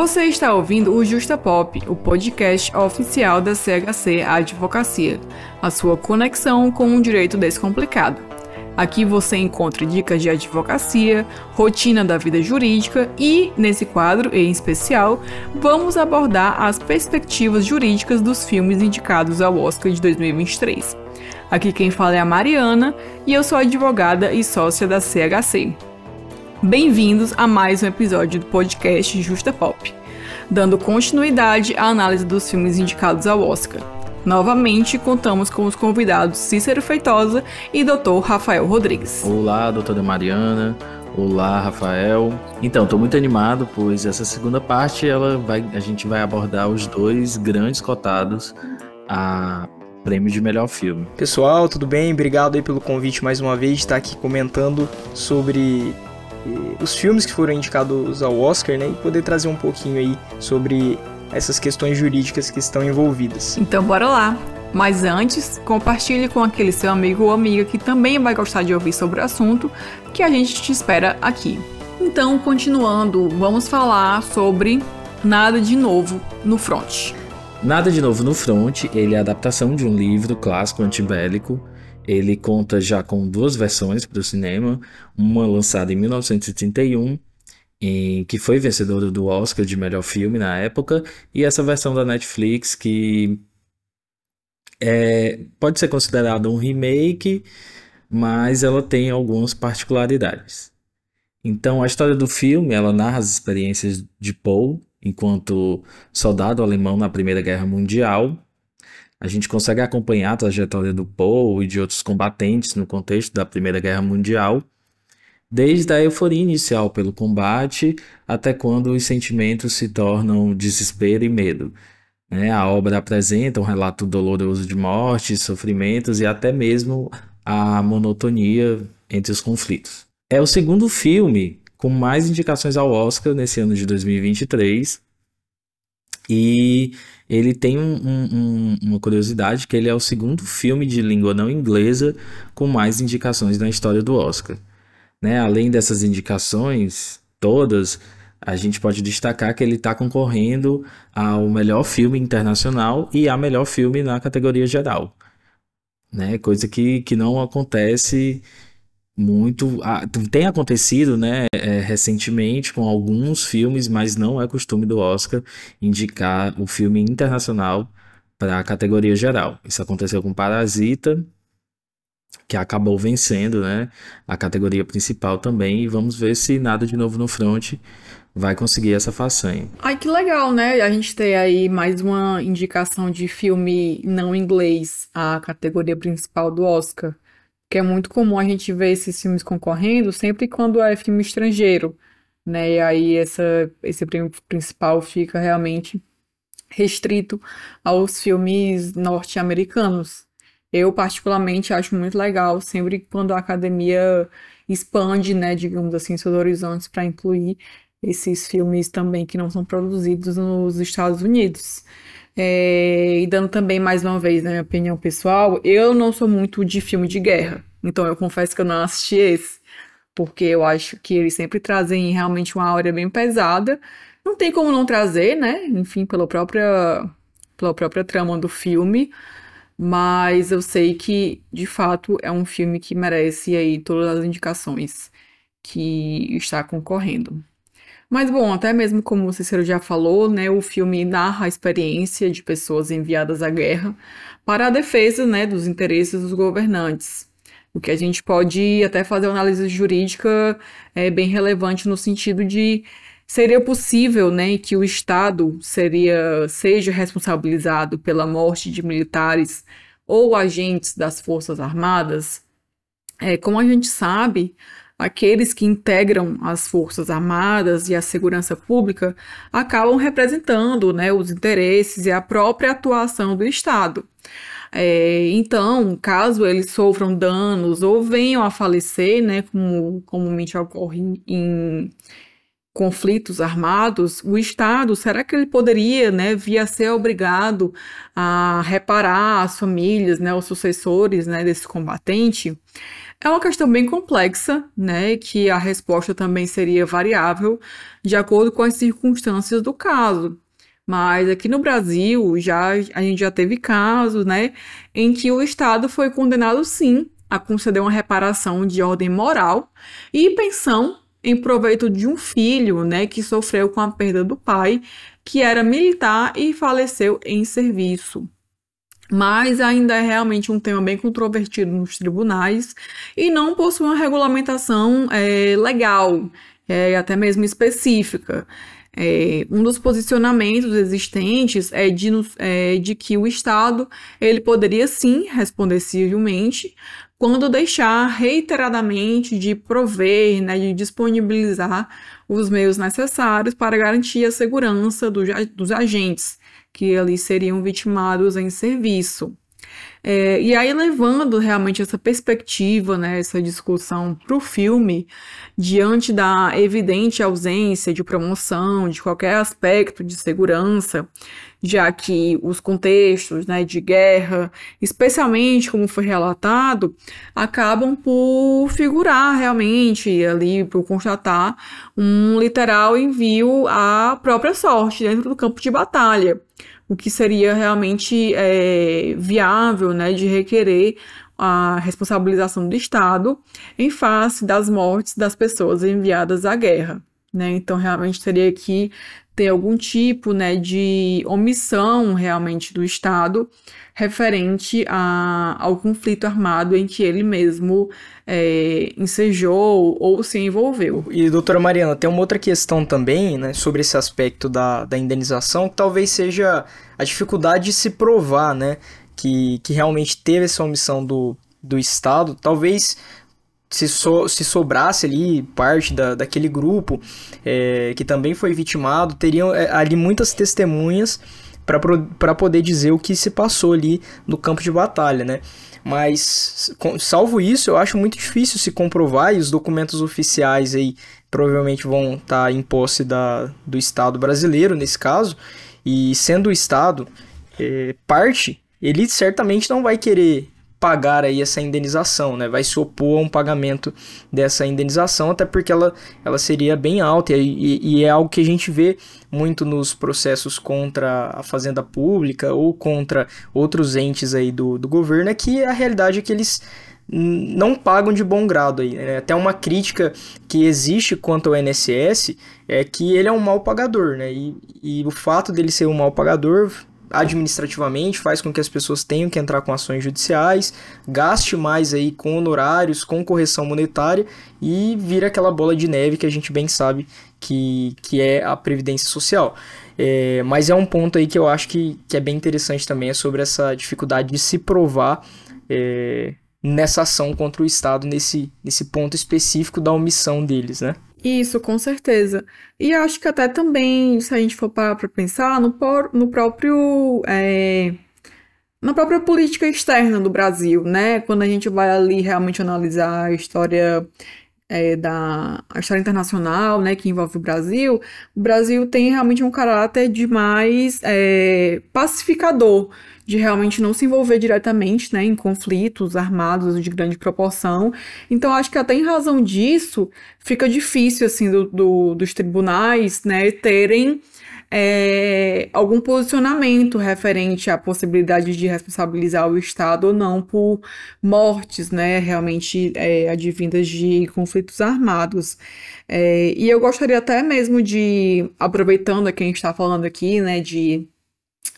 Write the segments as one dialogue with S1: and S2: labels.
S1: Você está ouvindo o Justa Pop, o podcast oficial da CHC Advocacia, a sua conexão com o direito descomplicado. Aqui você encontra dicas de advocacia, rotina da vida jurídica e, nesse quadro em especial, vamos abordar as perspectivas jurídicas dos filmes indicados ao Oscar de 2023. Aqui quem fala é a Mariana e eu sou advogada e sócia da CHC. Bem-vindos a mais um episódio do podcast Justa Pop, dando continuidade à análise dos filmes indicados ao Oscar. Novamente, contamos com os convidados Cícero Feitosa e Dr. Rafael Rodrigues.
S2: Olá, doutora Mariana. Olá, Rafael. Então, estou muito animado, pois essa segunda parte ela vai, a gente vai abordar os dois grandes cotados a prêmio de melhor filme.
S3: Pessoal, tudo bem? Obrigado aí pelo convite mais uma vez de estar aqui comentando sobre os filmes que foram indicados ao Oscar, né? E poder trazer um pouquinho aí sobre essas questões jurídicas que estão envolvidas.
S1: Então, bora lá! Mas antes, compartilhe com aquele seu amigo ou amiga que também vai gostar de ouvir sobre o assunto, que a gente te espera aqui. Então, continuando, vamos falar sobre Nada de Novo no Front.
S2: Nada de Novo no Front, ele é a adaptação de um livro clássico antibélico. Ele conta já com duas versões para o cinema, uma lançada em 1931 em, que foi vencedora do Oscar de melhor filme na época, e essa versão da Netflix que é, pode ser considerada um remake, mas ela tem algumas particularidades. Então, a história do filme ela narra as experiências de Paul enquanto soldado alemão na Primeira Guerra Mundial. A gente consegue acompanhar a trajetória do Paul e de outros combatentes no contexto da Primeira Guerra Mundial desde a euforia inicial pelo combate até quando os sentimentos se tornam desespero e medo. Né? A obra apresenta um relato doloroso de mortes, sofrimentos e até mesmo a monotonia entre os conflitos. É o segundo filme com mais indicações ao Oscar nesse ano de 2023. E ele tem um, um, uma curiosidade que ele é o segundo filme de língua não inglesa com mais indicações na história do Oscar. Né? Além dessas indicações todas, a gente pode destacar que ele está concorrendo ao melhor filme internacional e a melhor filme na categoria geral. Né? Coisa que, que não acontece muito. Ah, tem acontecido né, é, recentemente com alguns filmes, mas não é costume do Oscar indicar o filme internacional para a categoria geral. Isso aconteceu com Parasita que acabou vencendo, né, a categoria principal também, e vamos ver se nada de novo no front vai conseguir essa façanha.
S1: Ai, que legal, né? A gente tem aí mais uma indicação de filme não inglês à categoria principal do Oscar, que é muito comum a gente ver esses filmes concorrendo sempre quando é filme estrangeiro, né? E aí essa, esse prêmio principal fica realmente restrito aos filmes norte-americanos. Eu, particularmente, acho muito legal sempre quando a academia expande, né, digamos assim, seus horizontes para incluir esses filmes também que não são produzidos nos Estados Unidos. É, e dando também mais uma vez, na minha opinião pessoal, eu não sou muito de filme de guerra. Então eu confesso que eu não assisti esse. Porque eu acho que eles sempre trazem realmente uma áurea bem pesada. Não tem como não trazer, né? Enfim, pela própria, pela própria trama do filme. Mas eu sei que, de fato, é um filme que merece aí todas as indicações que está concorrendo. Mas bom, até mesmo como o Cícero já falou, né, o filme narra a experiência de pessoas enviadas à guerra para a defesa, né, dos interesses dos governantes. O que a gente pode até fazer uma análise jurídica é bem relevante no sentido de Seria possível, né, que o Estado seria seja responsabilizado pela morte de militares ou agentes das Forças Armadas? É, como a gente sabe, aqueles que integram as Forças Armadas e a segurança pública acabam representando né, os interesses e a própria atuação do Estado. É, então, caso eles sofram danos ou venham a falecer, né, como comumente ocorre em conflitos armados, o Estado, será que ele poderia, né, via ser obrigado a reparar as famílias, né, os sucessores, né, desse combatente? É uma questão bem complexa, né, que a resposta também seria variável de acordo com as circunstâncias do caso. Mas aqui no Brasil já a gente já teve casos, né, em que o Estado foi condenado sim a conceder uma reparação de ordem moral e pensão em proveito de um filho, né, que sofreu com a perda do pai, que era militar e faleceu em serviço. Mas ainda é realmente um tema bem controvertido nos tribunais e não possui uma regulamentação é, legal, é, até mesmo específica. É, um dos posicionamentos existentes é de, é de, que o Estado ele poderia sim responder civilmente quando deixar reiteradamente de prover, né, de disponibilizar os meios necessários para garantir a segurança do, dos agentes que ali seriam vitimados em serviço. É, e aí, levando realmente essa perspectiva, né, essa discussão para o filme, diante da evidente ausência de promoção de qualquer aspecto de segurança, já que os contextos né, de guerra, especialmente como foi relatado, acabam por figurar realmente ali, por constatar um literal envio à própria sorte dentro do campo de batalha o que seria realmente é, viável né, de requerer a responsabilização do Estado em face das mortes das pessoas enviadas à guerra. Né? Então, realmente teria que ter algum tipo né, de omissão realmente do Estado referente a, ao conflito armado em que ele mesmo é, ensejou ou se envolveu.
S3: E, doutora Mariana, tem uma outra questão também né, sobre esse aspecto da, da indenização, que talvez seja a dificuldade de se provar né, que, que realmente teve essa omissão do, do Estado, talvez se, so, se sobrasse ali parte da, daquele grupo é, que também foi vitimado, teriam é, ali muitas testemunhas para poder dizer o que se passou ali no campo de batalha, né? Mas, salvo isso, eu acho muito difícil se comprovar e os documentos oficiais aí provavelmente vão estar tá em posse da, do Estado brasileiro, nesse caso, e sendo o Estado é, parte, ele certamente não vai querer pagar aí essa indenização, né? Vai se opor a um pagamento dessa indenização, até porque ela, ela seria bem alta e, e, é algo que a gente vê muito nos processos contra a fazenda pública ou contra outros entes aí do, do governo, é que a realidade é que eles não pagam de bom grado aí. Né? Até uma crítica que existe quanto ao INSS é que ele é um mau pagador, né? E, e o fato dele ser um mau pagador administrativamente, faz com que as pessoas tenham que entrar com ações judiciais, gaste mais aí com honorários, com correção monetária e vira aquela bola de neve que a gente bem sabe que, que é a previdência social. É, mas é um ponto aí que eu acho que, que é bem interessante também, é sobre essa dificuldade de se provar é, nessa ação contra o Estado, nesse, nesse ponto específico da omissão deles, né?
S1: Isso, com certeza. E acho que até também, se a gente for parar para pensar, no, no próprio. É, na própria política externa do Brasil, né? Quando a gente vai ali realmente analisar a história é, da história internacional, né, que envolve o Brasil, o Brasil tem realmente um caráter de mais é, pacificador de realmente não se envolver diretamente né, em conflitos armados de grande proporção. Então, acho que até em razão disso, fica difícil assim do, do, dos tribunais né, terem é, algum posicionamento referente à possibilidade de responsabilizar o Estado ou não por mortes, né, realmente é, advindas de conflitos armados. É, e eu gostaria até mesmo de, aproveitando que a gente está falando aqui, né, de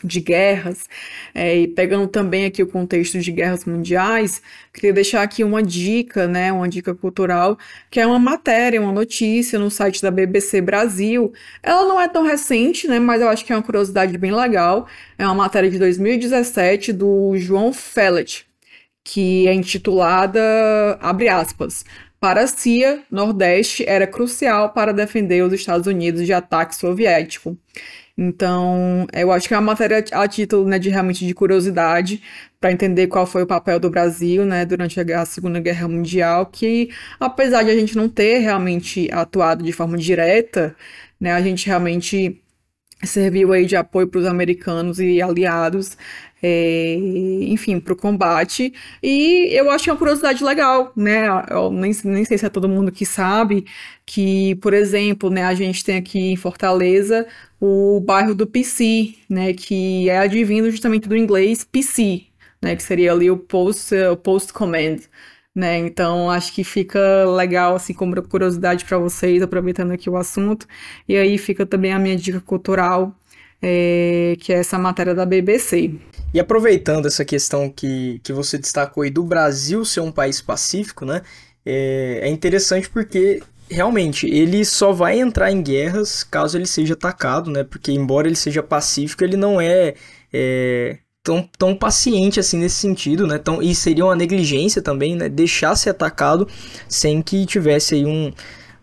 S1: de guerras, é, e pegando também aqui o contexto de guerras mundiais, queria deixar aqui uma dica, né, uma dica cultural, que é uma matéria, uma notícia no site da BBC Brasil. Ela não é tão recente, né, mas eu acho que é uma curiosidade bem legal. É uma matéria de 2017 do João Fellet, que é intitulada, abre aspas, para a CIA, Nordeste era crucial para defender os Estados Unidos de ataque soviético. Então, eu acho que é uma matéria a título né, de realmente de curiosidade para entender qual foi o papel do Brasil né, durante a Segunda Guerra Mundial, que apesar de a gente não ter realmente atuado de forma direta, né, a gente realmente serviu aí de apoio para os americanos e aliados é, enfim, para o combate. E eu acho uma curiosidade legal, né? Eu nem, nem sei se é todo mundo que sabe que, por exemplo, né, a gente tem aqui em Fortaleza o bairro do PC, né, que é advindo justamente do inglês PC, né, que seria ali o post, o post command. Né, então acho que fica legal assim como curiosidade para vocês, aproveitando aqui o assunto. E aí fica também a minha dica cultural, é, que é essa matéria da BBC.
S3: E aproveitando essa questão que, que você destacou aí do Brasil ser um país pacífico, né? É, é interessante porque realmente ele só vai entrar em guerras caso ele seja atacado, né? Porque embora ele seja pacífico, ele não é, é tão, tão paciente assim nesse sentido, né? Tão, e seria uma negligência também, né? Deixar ser atacado sem que tivesse aí um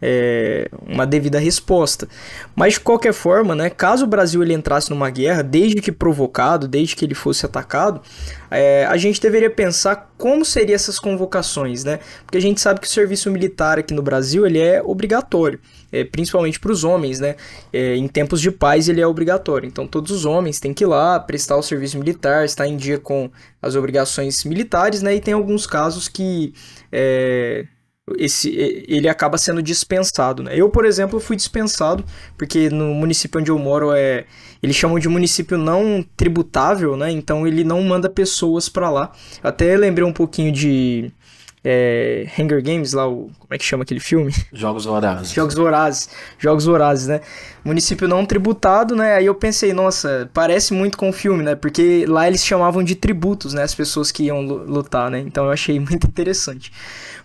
S3: é, uma devida resposta. Mas de qualquer forma, né, caso o Brasil ele entrasse numa guerra, desde que provocado, desde que ele fosse atacado, é, a gente deveria pensar como seriam essas convocações, né? Porque a gente sabe que o serviço militar aqui no Brasil ele é obrigatório. É, principalmente para os homens, né? É, em tempos de paz ele é obrigatório. Então todos os homens têm que ir lá prestar o serviço militar, estar em dia com as obrigações militares, né? E tem alguns casos que é, esse, ele acaba sendo dispensado. Né? Eu, por exemplo, fui dispensado, porque no município onde eu moro é. Eles chamam de município não tributável, né? Então ele não manda pessoas para lá. Até lembrei um pouquinho de é, Hunger Games, lá, o, como é que chama aquele filme?
S2: Jogos Vorazes.
S3: Jogos Vorazes. Jogos Vorazes, né? Município não tributado, né? Aí eu pensei, nossa, parece muito com o filme, né? Porque lá eles chamavam de tributos, né? As pessoas que iam lutar, né? Então eu achei muito interessante.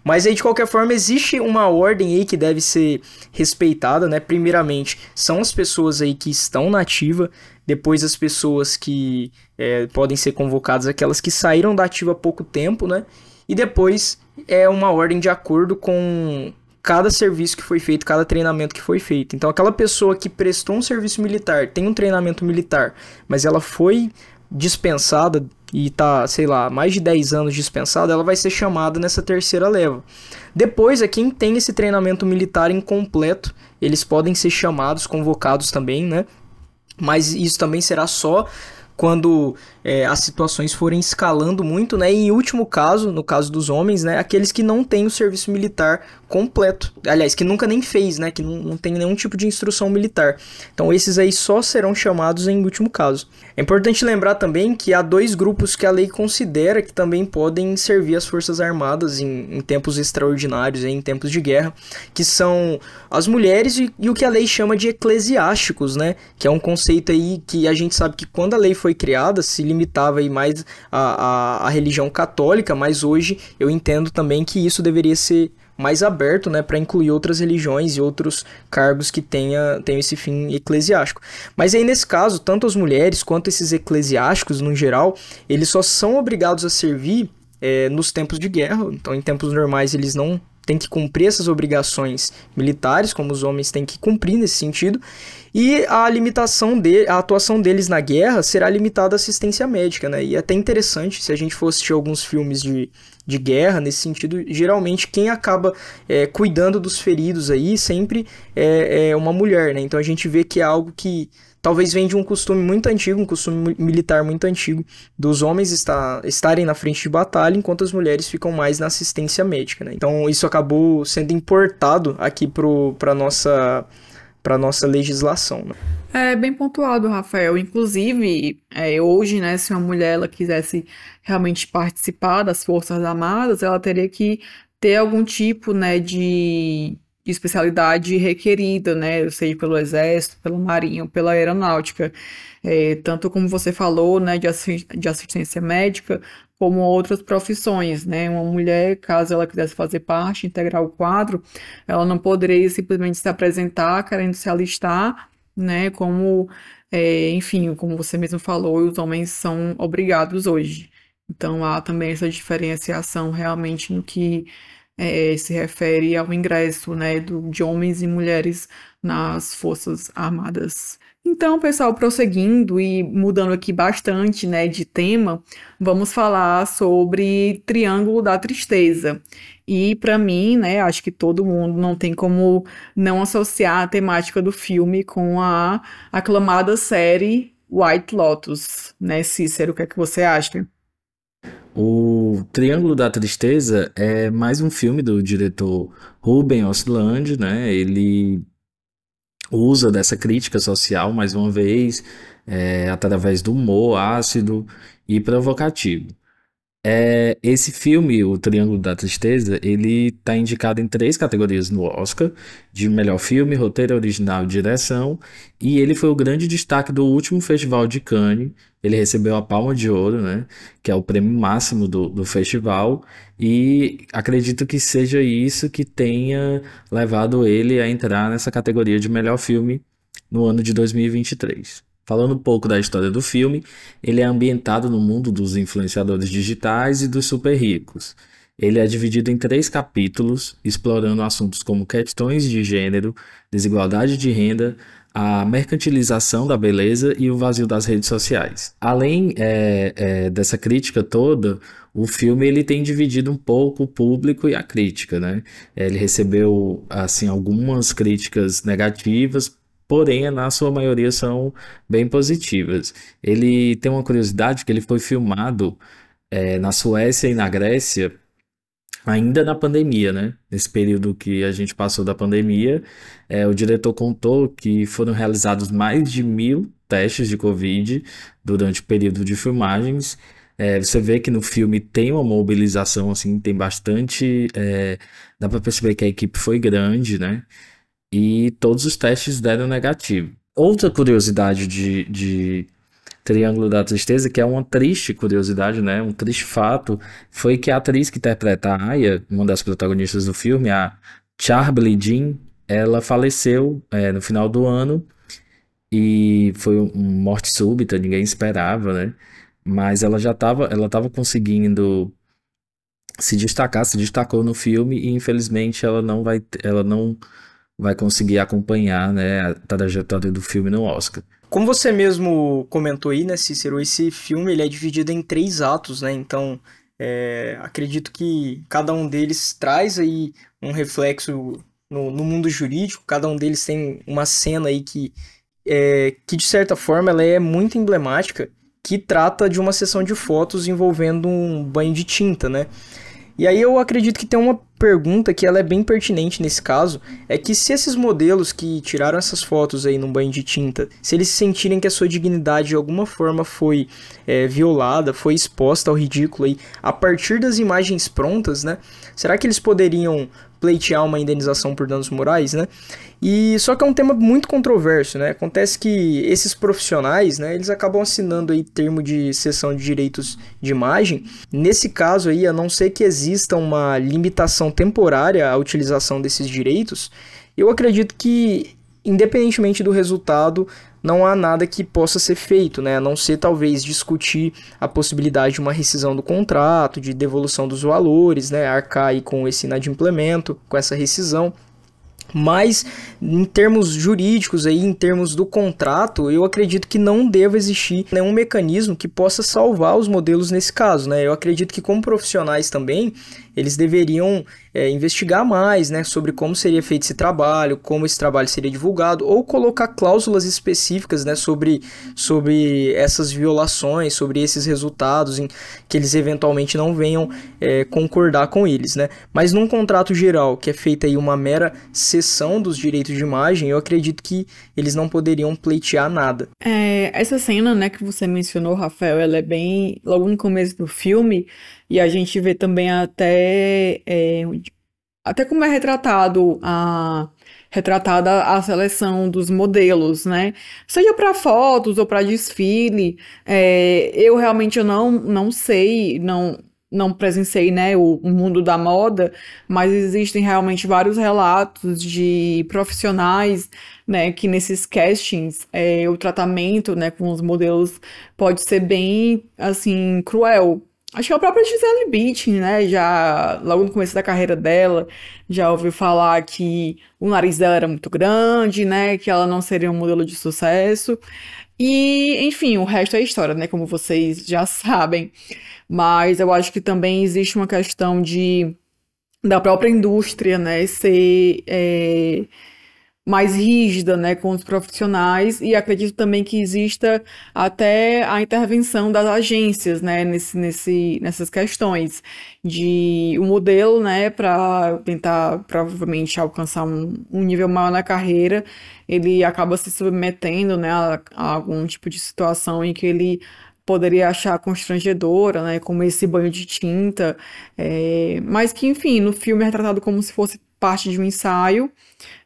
S3: Mas aí, de qualquer forma, existe uma ordem aí que deve ser respeitada, né? Primeiramente, são as pessoas aí que estão na ativa, depois as pessoas que é, podem ser convocadas, aquelas que saíram da ativa há pouco tempo, né? E depois é uma ordem de acordo com cada serviço que foi feito, cada treinamento que foi feito. Então, aquela pessoa que prestou um serviço militar, tem um treinamento militar, mas ela foi dispensada e tá, sei lá, mais de 10 anos dispensada, ela vai ser chamada nessa terceira leva. Depois, é quem tem esse treinamento militar incompleto, eles podem ser chamados, convocados também, né? Mas isso também será só quando é, as situações forem escalando muito, né? E em último caso, no caso dos homens, né? Aqueles que não têm o serviço militar completo. Aliás, que nunca nem fez, né? Que não, não tem nenhum tipo de instrução militar. Então esses aí só serão chamados em último caso. É importante lembrar também que há dois grupos que a lei considera que também podem servir as Forças Armadas em, em tempos extraordinários, em tempos de guerra, que são as mulheres e, e, o que a lei chama de eclesiásticos, né? Que é um conceito aí que a gente sabe que quando a lei foi criada se limitava aí mais à, à, à religião católica, mas hoje eu entendo também que isso deveria ser mais aberto, né, para incluir outras religiões e outros cargos que tenha, tenham esse fim eclesiástico. Mas aí nesse caso, tanto as mulheres quanto esses eclesiásticos no geral, eles só são obrigados a servir é, nos tempos de guerra. Então, em tempos normais eles não têm que cumprir essas obrigações militares, como os homens têm que cumprir nesse sentido. E a limitação de, a atuação deles na guerra será limitada à assistência médica, né? E é até interessante se a gente for assistir alguns filmes de, de guerra nesse sentido, geralmente quem acaba é, cuidando dos feridos aí sempre é, é, uma mulher, né? Então a gente vê que é algo que talvez vem de um costume muito antigo, um costume militar muito antigo, dos homens estar, estarem na frente de batalha, enquanto as mulheres ficam mais na assistência médica, né? Então isso acabou sendo importado aqui para nossa para nossa legislação. Né?
S1: É bem pontuado, Rafael. Inclusive, é, hoje, né, se uma mulher ela quisesse realmente participar das Forças Armadas, ela teria que ter algum tipo, né, de, de especialidade requerida, né, seja pelo Exército, pela Marinha ou pela Aeronáutica. É, tanto como você falou, né, de, de assistência médica, como outras profissões, né? Uma mulher, caso ela quisesse fazer parte, integrar o quadro, ela não poderia simplesmente se apresentar querendo se alistar, né? Como, é, enfim, como você mesmo falou, os homens são obrigados hoje. Então há também essa diferenciação realmente no que é, se refere ao ingresso, né, do, de homens e mulheres nas Forças Armadas. Então, pessoal, prosseguindo e mudando aqui bastante, né, de tema, vamos falar sobre Triângulo da Tristeza. E para mim, né, acho que todo mundo não tem como não associar a temática do filme com a aclamada série White Lotus, né, Cícero? O que é que você acha?
S2: O Triângulo da Tristeza é mais um filme do diretor Ruben Osland, né? Ele usa dessa crítica social mais uma vez, é, através do humor ácido e provocativo. É, esse filme, O Triângulo da Tristeza, ele está indicado em três categorias no Oscar, de melhor filme, roteiro original e direção, e ele foi o grande destaque do último Festival de Cannes, ele recebeu a Palma de Ouro, né, que é o prêmio máximo do, do festival, e acredito que seja isso que tenha levado ele a entrar nessa categoria de melhor filme no ano de 2023. Falando um pouco da história do filme, ele é ambientado no mundo dos influenciadores digitais e dos super ricos. Ele é dividido em três capítulos, explorando assuntos como questões de gênero, desigualdade de renda, a mercantilização da beleza e o vazio das redes sociais. Além é, é, dessa crítica toda, o filme ele tem dividido um pouco o público e a crítica, né? Ele recebeu assim algumas críticas negativas porém na sua maioria são bem positivas. Ele tem uma curiosidade que ele foi filmado é, na Suécia e na Grécia ainda na pandemia, né? Nesse período que a gente passou da pandemia, é, o diretor contou que foram realizados mais de mil testes de Covid durante o período de filmagens. É, você vê que no filme tem uma mobilização, assim, tem bastante. É, dá para perceber que a equipe foi grande, né? e todos os testes deram negativo. Outra curiosidade de, de Triângulo da Tristeza, que é uma triste curiosidade, né? Um triste fato, foi que a atriz que interpreta a Aya, uma das protagonistas do filme, a Charlie Jean, ela faleceu é, no final do ano e foi uma morte súbita, ninguém esperava, né? Mas ela já estava ela tava conseguindo se destacar, se destacou no filme e infelizmente ela não vai ela não vai conseguir acompanhar né, a trajetória do filme no Oscar.
S3: Como você mesmo comentou aí, né, Cícero, esse filme ele é dividido em três atos, né? Então, é, acredito que cada um deles traz aí um reflexo no, no, mundo jurídico, cada um deles tem uma cena aí que, é, que de certa forma ela é muito emblemática, que trata de uma sessão de fotos envolvendo um banho de tinta, né? E aí eu acredito que tem uma pergunta que ela é bem pertinente nesse caso, é que se esses modelos que tiraram essas fotos aí num banho de tinta, se eles sentirem que a sua dignidade de alguma forma foi é, violada, foi exposta ao ridículo aí, a partir das imagens prontas, né? Será que eles poderiam pleitear uma indenização por danos morais, né? E só que é um tema muito controverso, né? Acontece que esses profissionais, né, eles acabam assinando aí termo de cessão de direitos de imagem. Nesse caso aí, a não ser que exista uma limitação temporária à utilização desses direitos, eu acredito que independentemente do resultado, não há nada que possa ser feito, né? A não ser talvez discutir a possibilidade de uma rescisão do contrato, de devolução dos valores, né? Arcar aí com esse inadimplemento, com essa rescisão. Mas em termos jurídicos aí, em termos do contrato, eu acredito que não deva existir nenhum mecanismo que possa salvar os modelos nesse caso, né? Eu acredito que como profissionais também, eles deveriam é, investigar mais né, sobre como seria feito esse trabalho, como esse trabalho seria divulgado, ou colocar cláusulas específicas né, sobre, sobre essas violações, sobre esses resultados, em que eles eventualmente não venham é, concordar com eles. Né? Mas num contrato geral, que é feita aí uma mera cessão dos direitos de imagem, eu acredito que eles não poderiam pleitear nada.
S1: É, essa cena né, que você mencionou, Rafael, ela é bem logo no começo do filme, e a gente vê também até, é, até como é retratado a retratada a seleção dos modelos, né? Seja para fotos ou para desfile, é, eu realmente não, não sei, não não presenciei né, o, o, mundo da moda, mas existem realmente vários relatos de profissionais né, que nesses castings é, o tratamento né, com os modelos pode ser bem assim cruel Acho que a própria Gisele Bündchen, né, já logo no começo da carreira dela, já ouviu falar que o nariz dela era muito grande, né, que ela não seria um modelo de sucesso. E, enfim, o resto é história, né, como vocês já sabem. Mas eu acho que também existe uma questão de da própria indústria, né, ser é, mais rígida, né, com os profissionais e acredito também que exista até a intervenção das agências, né, nesse, nesse, nessas questões de um modelo, né, para tentar provavelmente alcançar um, um, nível maior na carreira, ele acaba se submetendo, né, a, a algum tipo de situação em que ele poderia achar constrangedora, né, como esse banho de tinta, é, mas que, enfim, no filme é retratado como se fosse parte de um ensaio,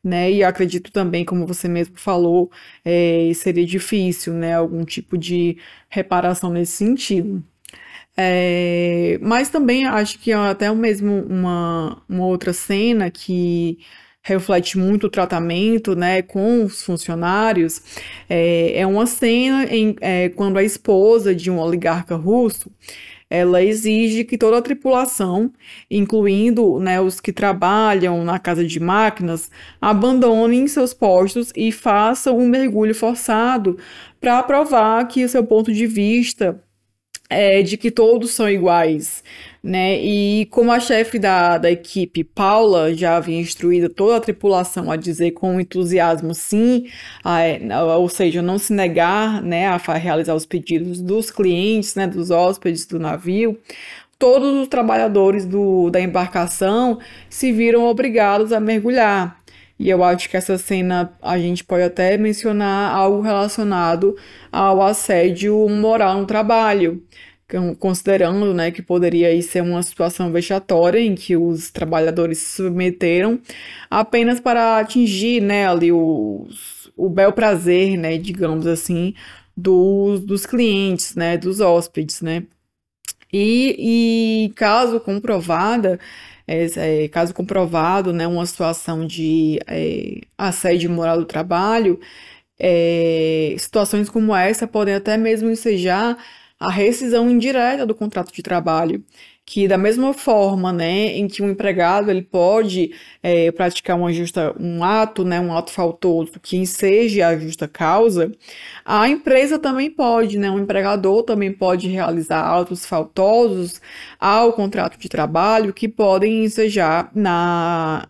S1: né? E acredito também, como você mesmo falou, é, seria difícil, né? Algum tipo de reparação nesse sentido. É, mas também acho que até mesmo uma, uma outra cena que reflete muito o tratamento né, com os funcionários, é, é uma cena em, é, quando a esposa de um oligarca russo ela exige que toda a tripulação, incluindo né, os que trabalham na casa de máquinas, abandonem seus postos e façam um mergulho forçado para provar que o seu ponto de vista é de que todos são iguais, né? E como a chefe da, da equipe, Paula, já havia instruído toda a tripulação a dizer com entusiasmo sim, a, ou seja, não se negar, né, a realizar os pedidos dos clientes, né, dos hóspedes do navio, todos os trabalhadores do, da embarcação se viram obrigados a mergulhar. E eu acho que essa cena a gente pode até mencionar algo relacionado ao assédio moral no trabalho considerando né, que poderia ser uma situação vexatória em que os trabalhadores se submeteram apenas para atingir né, ali o, o bel prazer, né, digamos assim, dos, dos clientes, né, dos hóspedes, né. E, e caso comprovada, é, é, caso comprovado, né, uma situação de é, assédio moral do trabalho, é, situações como essa podem até mesmo ensejar a rescisão indireta do contrato de trabalho, que da mesma forma, né, em que um empregado ele pode é, praticar uma justa, um ato, né, um ato faltoso que enseje a justa causa, a empresa também pode, né, um empregador também pode realizar atos faltosos ao contrato de trabalho que podem ensejar na,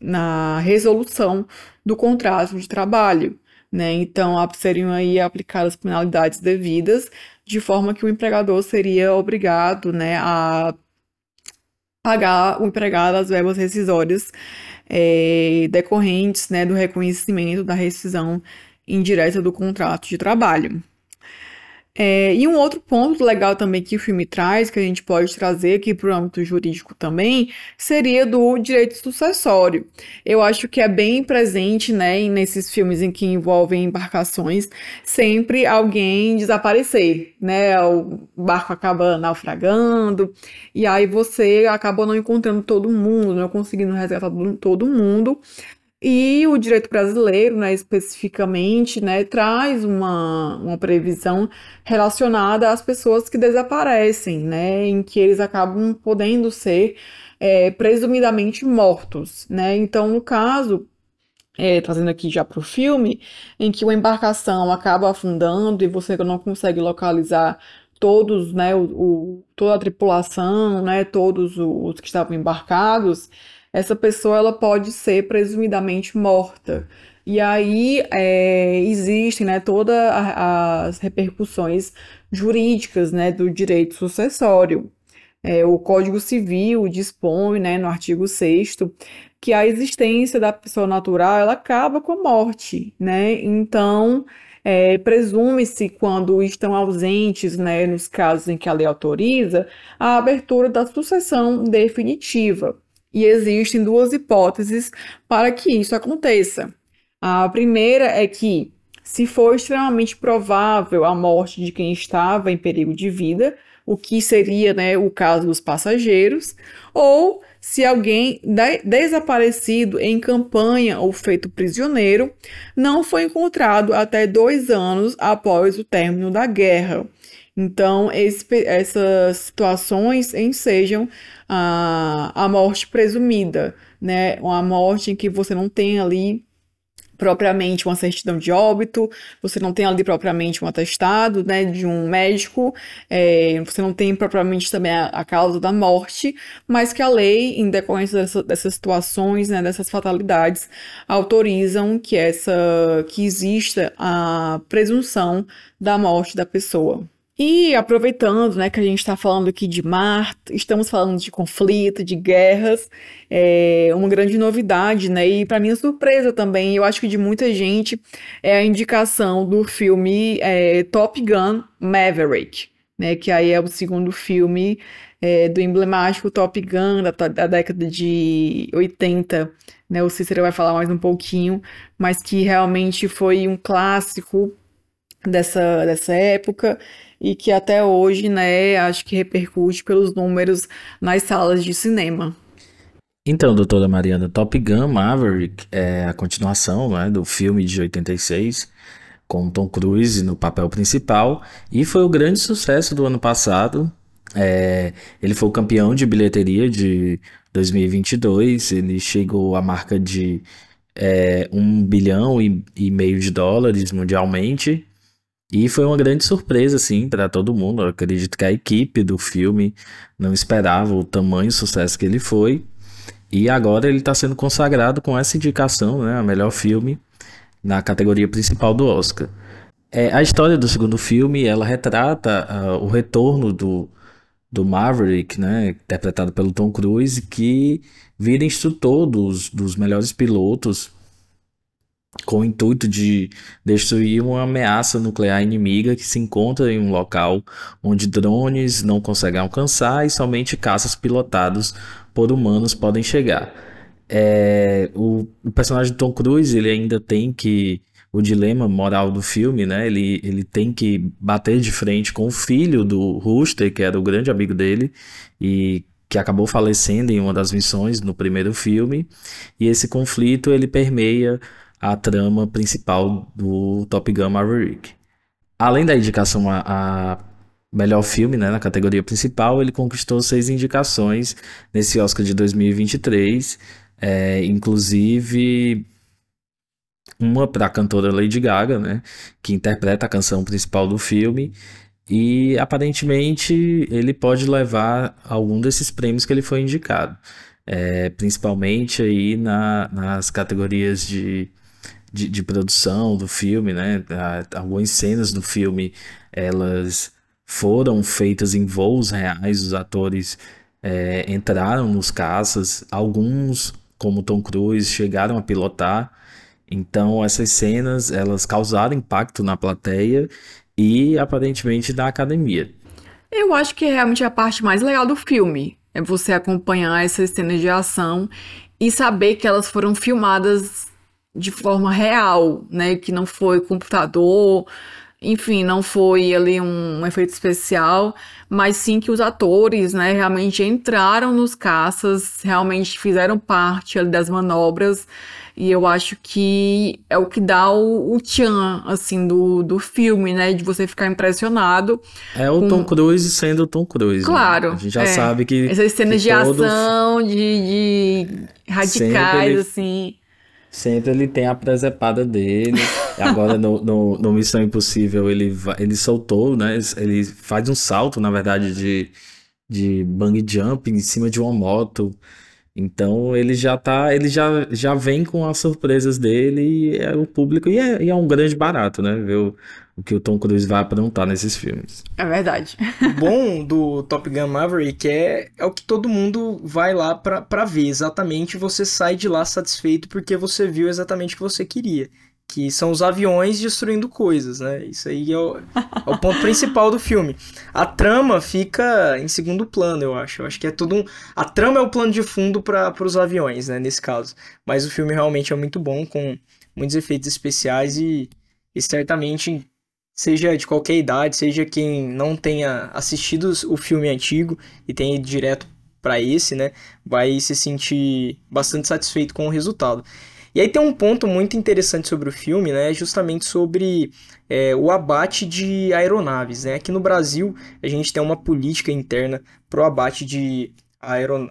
S1: na resolução do contrato de trabalho. Né? Então, seriam aí aplicadas penalidades devidas de forma que o empregador seria obrigado né, a pagar o empregado as verbas rescisórias é, decorrentes né, do reconhecimento da rescisão indireta do contrato de trabalho. É, e um outro ponto legal também que o filme traz, que a gente pode trazer aqui para o âmbito jurídico também, seria do direito sucessório. Eu acho que é bem presente, né, nesses filmes em que envolvem embarcações, sempre alguém desaparecer, né, o barco acaba naufragando, e aí você acaba não encontrando todo mundo, não conseguindo resgatar todo mundo, e o direito brasileiro, né, especificamente, né, traz uma, uma previsão relacionada às pessoas que desaparecem, né, em que eles acabam podendo ser é, presumidamente mortos, né. Então, no caso, é, trazendo aqui já para o filme, em que uma embarcação acaba afundando e você não consegue localizar todos, né, o, o toda a tripulação, né, todos os que estavam embarcados, essa pessoa ela pode ser presumidamente morta. E aí é, existem né, todas as repercussões jurídicas né, do direito sucessório. É, o Código Civil dispõe, né, no artigo 6 que a existência da pessoa natural ela acaba com a morte, né? Então, é, presume-se quando estão ausentes, né, nos casos em que a lei autoriza, a abertura da sucessão definitiva. E existem duas hipóteses para que isso aconteça. A primeira é que, se for extremamente provável a morte de quem estava em perigo de vida, o que seria né, o caso dos passageiros, ou se alguém de desaparecido em campanha ou feito prisioneiro não foi encontrado até dois anos após o término da guerra. Então, esse, essas situações ensejam a, a morte presumida, né? Uma morte em que você não tem ali propriamente uma certidão de óbito, você não tem ali propriamente um atestado, né, de um médico, é, você não tem propriamente também a, a, causa da morte, mas que a lei, em decorrência dessa, dessas situações, né, dessas fatalidades, autorizam que essa, que exista a presunção da morte da pessoa. E aproveitando, né, que a gente está falando aqui de mar, estamos falando de conflito, de guerras, é uma grande novidade, né? E para minha surpresa também, eu acho que de muita gente é a indicação do filme é, Top Gun Maverick, né? Que aí é o segundo filme é, do emblemático Top Gun da, da década de 80, né? O Cícero vai falar mais um pouquinho, mas que realmente foi um clássico dessa, dessa época e que até hoje, né, acho que repercute pelos números nas salas de cinema.
S2: Então, doutora Mariana, Top Gun Maverick é a continuação né, do filme de 86, com Tom Cruise no papel principal, e foi o grande sucesso do ano passado. É, ele foi o campeão de bilheteria de 2022, ele chegou à marca de é, um bilhão e, e meio de dólares mundialmente, e foi uma grande surpresa, assim, para todo mundo. Eu acredito que a equipe do filme não esperava o tamanho sucesso que ele foi. E agora ele está sendo consagrado com essa indicação, né, a melhor filme na categoria principal do Oscar. É, a história do segundo filme, ela retrata uh, o retorno do, do Maverick, né, interpretado pelo Tom Cruise, que vira instrutor dos, dos melhores pilotos com o intuito de destruir uma ameaça nuclear inimiga que se encontra em um local onde drones não conseguem alcançar e somente caças pilotados por humanos podem chegar. É, o, o, personagem Tom Cruise ele ainda tem que o dilema moral do filme, né? Ele, ele tem que bater de frente com o filho do Rooster, que era o grande amigo dele e que acabou falecendo em uma das missões no primeiro filme. E esse conflito ele permeia a trama principal do Top Gun Maverick. Além da indicação a, a melhor filme né, na categoria principal, ele conquistou seis indicações nesse Oscar de 2023, é, inclusive uma para a cantora Lady Gaga, né, que interpreta a canção principal do filme, e aparentemente ele pode levar algum desses prêmios que ele foi indicado, é, principalmente aí na, nas categorias de de, de produção do filme, né? Algumas cenas do filme elas foram feitas em voos reais, os atores é, entraram nos caças, alguns, como Tom Cruise, chegaram a pilotar. Então essas cenas elas causaram impacto na plateia e aparentemente na academia.
S1: Eu acho que é realmente a parte mais legal do filme é você acompanhar essas cenas de ação e saber que elas foram filmadas de forma real, né? Que não foi computador, enfim, não foi ali um, um, efeito especial, mas sim que os atores, né, realmente entraram nos caças, realmente fizeram parte ali das manobras, e eu acho que é o que dá o, o tchan, assim, do, do filme, né, de você ficar impressionado.
S2: É o com... Tom Cruise sendo o Tom Cruise.
S1: Né? Claro.
S2: Né? A gente já é. sabe que...
S1: Essas cenas de todos... ação, de, de radicais, ele... assim...
S2: Sempre ele tem a presepada dele. Agora no, no, no, Missão Impossível ele, ele soltou, né? Ele faz um salto, na verdade, de, de bang jump em cima de uma moto. Então ele já tá, ele já, já vem com as surpresas dele e é o público, e é, e é um grande barato, né? Ver o, o que o Tom Cruise vai aprontar nesses filmes.
S1: É verdade.
S3: O bom do Top Gun Maverick é, é o que todo mundo vai lá pra, pra ver. Exatamente, você sai de lá satisfeito porque você viu exatamente o que você queria que são os aviões destruindo coisas, né? Isso aí é o, é o, ponto principal do filme. A trama fica em segundo plano, eu acho. Eu acho que é tudo um. A trama é o plano de fundo para os aviões, né? Nesse caso. Mas o filme realmente é muito bom, com muitos efeitos especiais e, e certamente, seja de qualquer idade, seja quem não tenha assistido o filme antigo e tenha ido direto para esse, né? Vai se sentir bastante satisfeito com o resultado. E aí tem um ponto muito interessante sobre o filme, né? Justamente sobre é, o abate de aeronaves, né? Aqui no Brasil a gente tem uma política interna pro abate de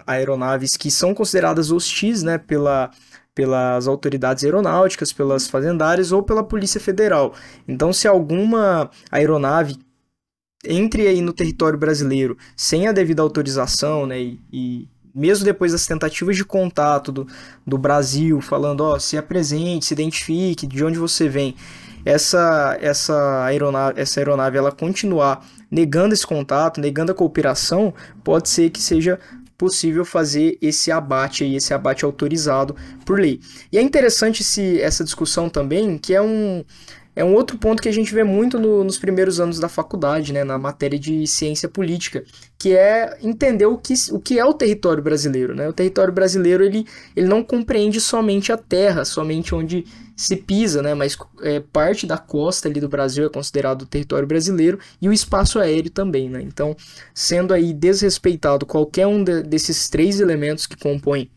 S3: aeronaves que são consideradas hostis, né? Pela pelas autoridades aeronáuticas, pelas fazendárias ou pela Polícia Federal. Então, se alguma aeronave entre aí no território brasileiro sem a devida autorização, né, e, mesmo depois das tentativas de contato do, do Brasil, falando, ó, se apresente, se identifique, de onde você vem, essa, essa, aeronave, essa aeronave ela continuar negando esse contato, negando a cooperação, pode ser que seja possível fazer esse abate aí, esse abate autorizado por lei. E é interessante esse, essa discussão também, que é um, é um outro ponto que a gente vê muito no, nos primeiros anos da faculdade, né, na matéria de ciência política, que é entender o que, o que é o território brasileiro. Né? O território brasileiro ele, ele não compreende somente a terra, somente onde se pisa, né? mas é, parte da costa ali do Brasil é considerado território brasileiro e o espaço aéreo também. Né? Então, sendo aí desrespeitado qualquer um de, desses três elementos que compõem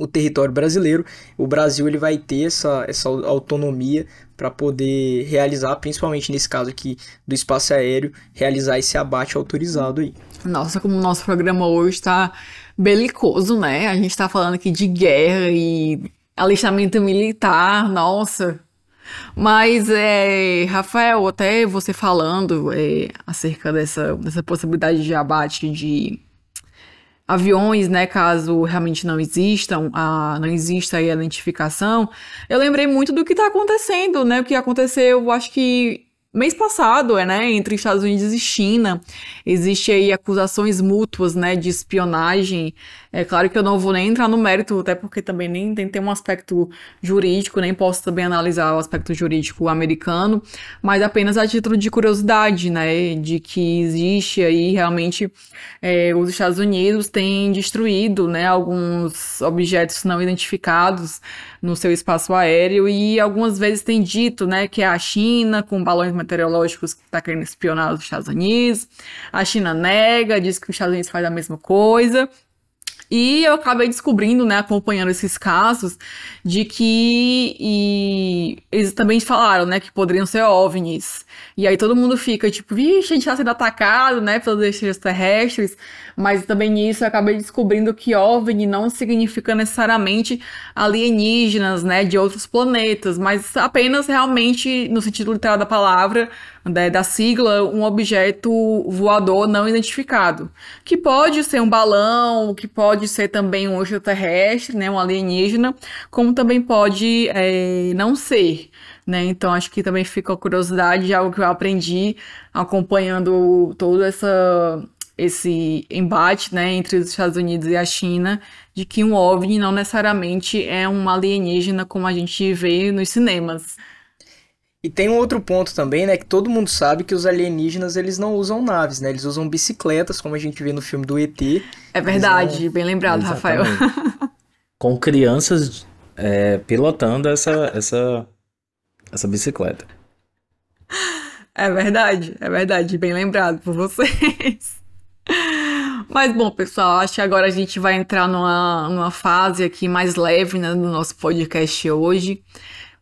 S3: o território brasileiro, o Brasil ele vai ter essa, essa autonomia para poder realizar, principalmente nesse caso aqui do espaço aéreo, realizar esse abate autorizado aí.
S1: Nossa, como o nosso programa hoje está belicoso, né? A gente está falando aqui de guerra e alistamento militar, nossa. Mas, é, Rafael, até você falando é, acerca dessa, dessa possibilidade de abate de aviões, né, caso realmente não existam, a, não exista a identificação, eu lembrei muito do que está acontecendo, né, o que aconteceu, acho que mês passado, é, né, entre Estados Unidos e China, existe aí acusações mútuas, né, de espionagem. É claro que eu não vou nem entrar no mérito, até porque também nem tem, tem um aspecto jurídico, nem posso também analisar o aspecto jurídico americano, mas apenas a título de curiosidade, né, de que existe aí realmente é, os Estados Unidos têm destruído, né, alguns objetos não identificados no seu espaço aéreo e algumas vezes tem dito, né, que é a China com balões meteorológicos que está querendo espionar os Estados Unidos. A China nega, diz que os Estados Unidos faz a mesma coisa. E eu acabei descobrindo, né, acompanhando esses casos, de que eles também falaram, né, que poderiam ser OVNIs. E aí todo mundo fica tipo, vixe, a gente tá sendo atacado, né, pelos extraterrestres. Mas também nisso eu acabei descobrindo que OVNI não significa necessariamente alienígenas, né, de outros planetas, mas apenas realmente, no sentido literal da palavra, né, da sigla, um objeto voador não identificado. Que pode ser um balão, que pode ser também um extraterrestre, né, um alienígena, como também pode é, não ser. Né? Então acho que também fica a curiosidade, algo que eu aprendi acompanhando todo essa, esse embate né, entre os Estados Unidos e a China, de que um OVNI não necessariamente é um alienígena como a gente vê nos cinemas.
S3: E tem um outro ponto também, né, que todo mundo sabe que os alienígenas eles não usam naves, né? Eles usam bicicletas, como a gente vê no filme do ET.
S1: É verdade, não... bem lembrado, Exatamente. Rafael.
S2: Com crianças é, pilotando essa, essa, essa bicicleta.
S1: É verdade, é verdade, bem lembrado por vocês. Mas bom, pessoal, acho que agora a gente vai entrar numa, numa fase aqui mais leve né, do nosso podcast hoje.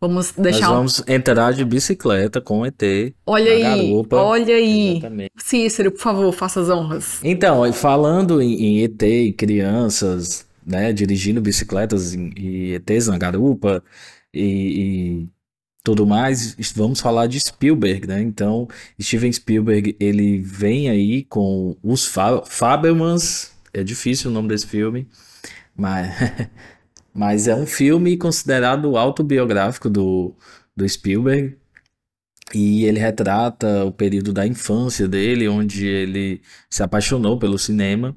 S1: Vamos deixar. Nós
S2: vamos um... entrar de bicicleta com o ET.
S1: Olha aí, garupa. olha aí. Exatamente. Cícero, por favor, faça as honras.
S2: Então, falando em, em ET e crianças, né, dirigindo bicicletas e ETs na garupa e, e tudo mais, vamos falar de Spielberg, né? Então, Steven Spielberg, ele vem aí com os Fa Fabelmans, é difícil o nome desse filme, mas Mas é um filme considerado autobiográfico do, do Spielberg. E ele retrata o período da infância dele, onde ele se apaixonou pelo cinema.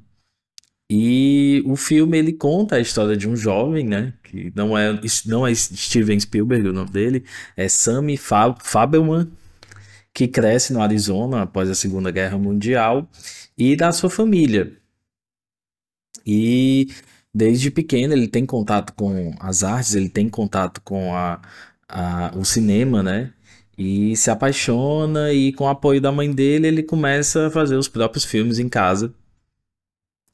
S2: E o filme ele conta a história de um jovem, né? Que não é, não é Steven Spielberg o nome dele, é Sammy Fabelman, que cresce no Arizona após a Segunda Guerra Mundial e da sua família. E desde pequeno ele tem contato com as artes, ele tem contato com a, a, o cinema, né? E se apaixona e com o apoio da mãe dele ele começa a fazer os próprios filmes em casa.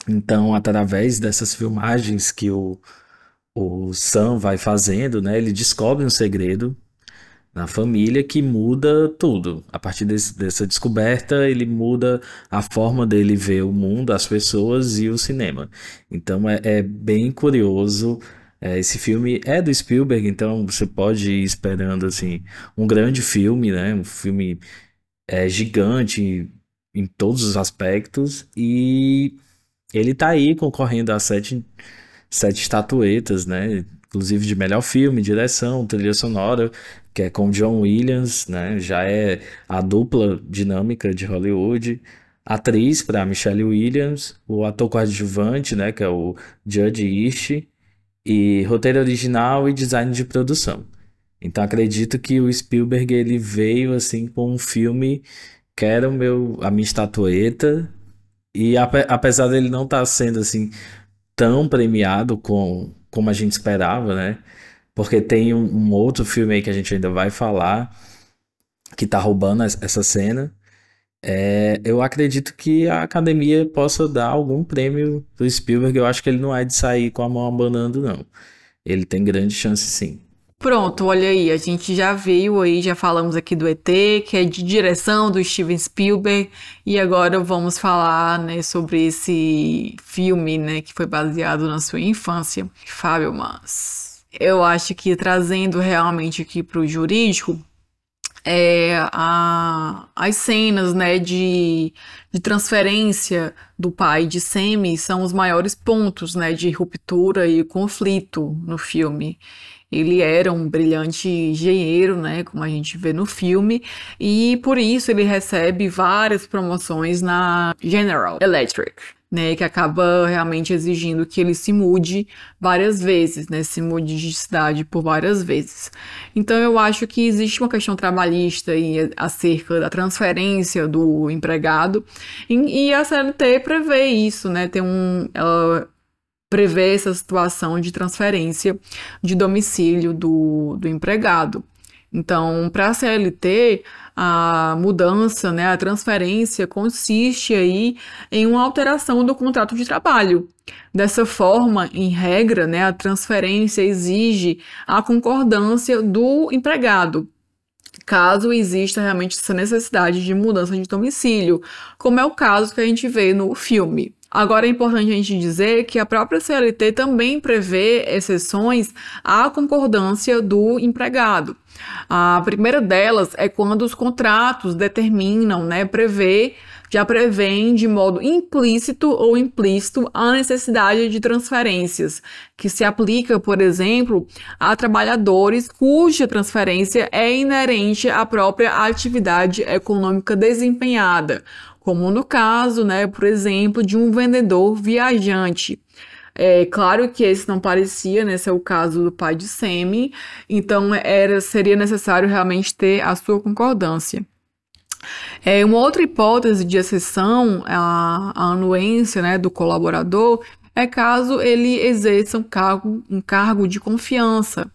S2: Então, através dessas filmagens que o, o Sam vai fazendo, né? Ele descobre um segredo na família que muda tudo. A partir desse, dessa descoberta, ele muda a forma dele ver o mundo, as pessoas e o cinema. Então é, é bem curioso. É, esse filme é do Spielberg, então você pode ir esperando assim um grande filme, né? Um filme é, gigante em todos os aspectos e ele tá aí concorrendo a sete, sete estatuetas, né? Inclusive de melhor filme, direção, trilha sonora, que é com John Williams, né? Já é a dupla dinâmica de Hollywood. Atriz para Michelle Williams, o ator coadjuvante, né, que é o Judge East, e roteiro original e design de produção. Então acredito que o Spielberg ele veio assim com um filme que era o meu a minha estatueta e apesar dele não estar tá sendo assim tão premiado com, como a gente esperava, né? Porque tem um, um, outro filme aí que a gente ainda vai falar que tá roubando essa cena. É, eu acredito que a academia possa dar algum prêmio pro Spielberg. Eu acho que ele não é de sair com a mão abanando, não. Ele tem grande chance sim.
S1: Pronto, olha aí, a gente já veio aí, já falamos aqui do ET, que é de direção do Steven Spielberg, e agora vamos falar, né, sobre esse filme, né, que foi baseado na sua infância, Fábio Mas. Eu acho que trazendo realmente aqui para o jurídico, é, a, as cenas né, de, de transferência do pai de Semi são os maiores pontos né, de ruptura e conflito no filme. Ele era um brilhante engenheiro, né, como a gente vê no filme, e por isso ele recebe várias promoções na General Electric. Né, que acaba realmente exigindo que ele se mude várias vezes, né, se mude de cidade por várias vezes. Então eu acho que existe uma questão trabalhista aí acerca da transferência do empregado e, e a CLT prevê isso, né, tem um, ela prevê essa situação de transferência de domicílio do, do empregado. Então, para a CLT, a mudança, né, a transferência consiste aí em uma alteração do contrato de trabalho. Dessa forma, em regra, né, a transferência exige a concordância do empregado, caso exista realmente essa necessidade de mudança de domicílio, como é o caso que a gente vê no filme. Agora é importante a gente dizer que a própria CLT também prevê exceções à concordância do empregado. A primeira delas é quando os contratos determinam, né, prevê, já prevêem de modo implícito ou implícito a necessidade de transferências, que se aplica, por exemplo, a trabalhadores cuja transferência é inerente à própria atividade econômica desempenhada como no caso, né, por exemplo, de um vendedor viajante. É claro que esse não parecia, né, ser o caso do pai de Semi, então era, seria necessário realmente ter a sua concordância. É, uma outra hipótese de exceção à, à anuência né, do colaborador é caso ele exerça um cargo, um cargo de confiança.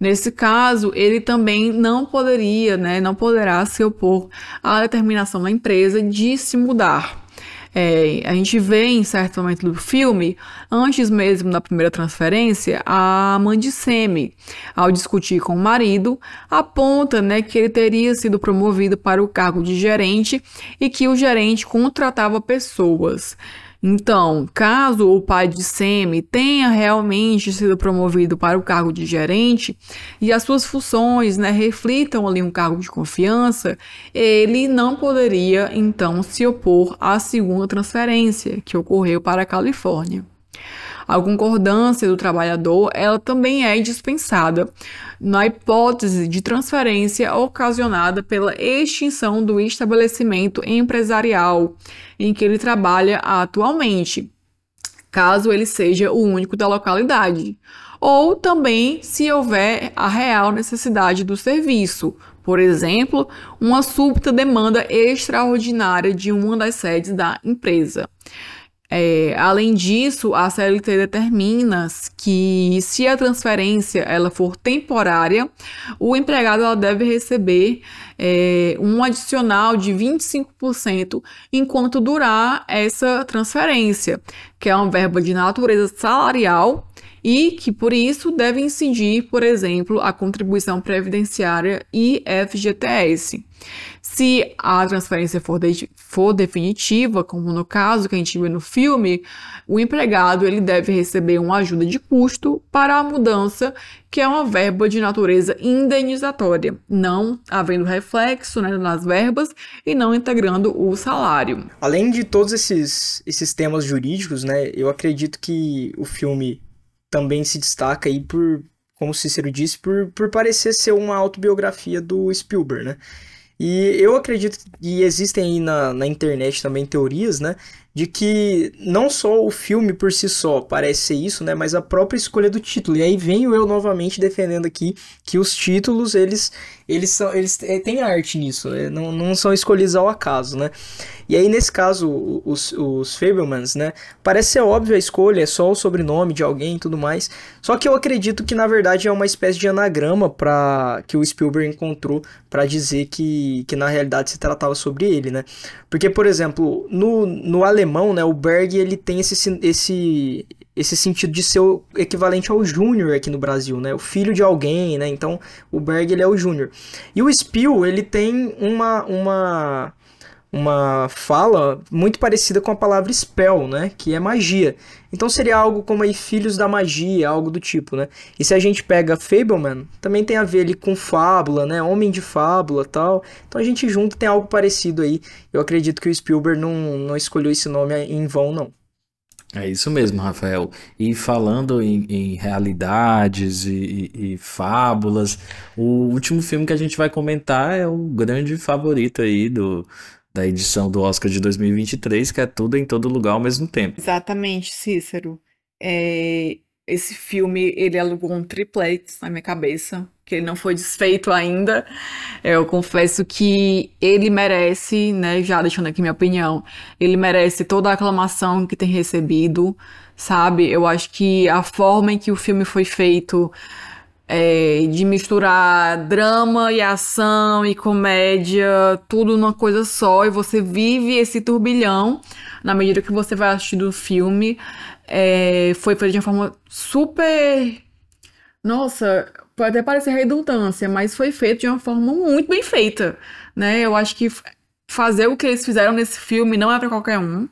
S1: Nesse caso, ele também não poderia, né, não poderá se opor à determinação da empresa de se mudar. É, a gente vê em certo momento do filme, antes mesmo da primeira transferência, a mãe de Semi, ao discutir com o marido, aponta né, que ele teria sido promovido para o cargo de gerente e que o gerente contratava pessoas. Então, caso o pai de Semi tenha realmente sido promovido para o cargo de gerente e as suas funções né, reflitam ali um cargo de confiança, ele não poderia então se opor à segunda transferência que ocorreu para a Califórnia. A concordância do trabalhador, ela também é dispensada na hipótese de transferência ocasionada pela extinção do estabelecimento empresarial em que ele trabalha atualmente, caso ele seja o único da localidade, ou também se houver a real necessidade do serviço, por exemplo, uma súbita demanda extraordinária de uma das sedes da empresa. É, além disso, a CLT determina que se a transferência ela for temporária, o empregado ela deve receber é, um adicional de 25% enquanto durar essa transferência, que é uma verba de natureza salarial e que, por isso, deve incidir, por exemplo, a contribuição previdenciária e FGTS. Se a transferência for, de, for definitiva, como no caso que a gente viu no filme, o empregado ele deve receber uma ajuda de custo para a mudança, que é uma verba de natureza indenizatória, não havendo reflexo né, nas verbas e não integrando o salário.
S3: Além de todos esses, esses temas jurídicos, né, eu acredito que o filme também se destaca aí por, como o Cícero disse, por, por parecer ser uma autobiografia do Spielberg, né? E eu acredito que existem aí na, na internet também teorias, né? De que não só o filme por si só parece ser isso, né? Mas a própria escolha do título. E aí venho eu novamente defendendo aqui que os títulos, eles, eles, são, eles é, têm arte nisso, né? não, não são escolhidos ao acaso, né? E aí, nesse caso, os, os Fablemans, né? Parece ser óbvio a escolha, é só o sobrenome de alguém e tudo mais. Só que eu acredito que, na verdade, é uma espécie de anagrama para que o Spielberg encontrou para dizer que, que, na realidade, se tratava sobre ele, né? Porque, por exemplo, no, no alemão, né? O Berg, ele tem esse, esse, esse sentido de ser o equivalente ao Júnior aqui no Brasil, né? O filho de alguém, né? Então, o Berg, ele é o Júnior. E o Spiel, ele tem uma... uma uma fala muito parecida com a palavra spell, né, que é magia. Então seria algo como aí filhos da magia, algo do tipo, né? E se a gente pega Fableman, também tem a ver ali com fábula, né, homem de fábula, tal. Então a gente junta tem algo parecido aí. Eu acredito que o Spielberg não, não escolheu esse nome em vão, não.
S2: É isso mesmo, Rafael. E falando em, em realidades e, e, e, fábulas, o último filme que a gente vai comentar é o grande favorito aí do, da edição do Oscar de 2023, que é tudo em todo lugar ao mesmo tempo.
S1: Exatamente, Cícero. É, esse filme, ele alugou um triplex na minha cabeça, que ele não foi desfeito ainda. Eu confesso que ele merece, né, já deixando aqui minha opinião, ele merece toda a aclamação que tem recebido, sabe? Eu acho que a forma em que o filme foi feito é, de misturar drama e ação e comédia, tudo numa coisa só, e você vive esse turbilhão na medida que você vai assistindo o filme. É, foi feito de uma forma super. Nossa, pode até parecer redundância, mas foi feito de uma forma muito bem feita, né? Eu acho que fazer o que eles fizeram nesse filme não é para qualquer um.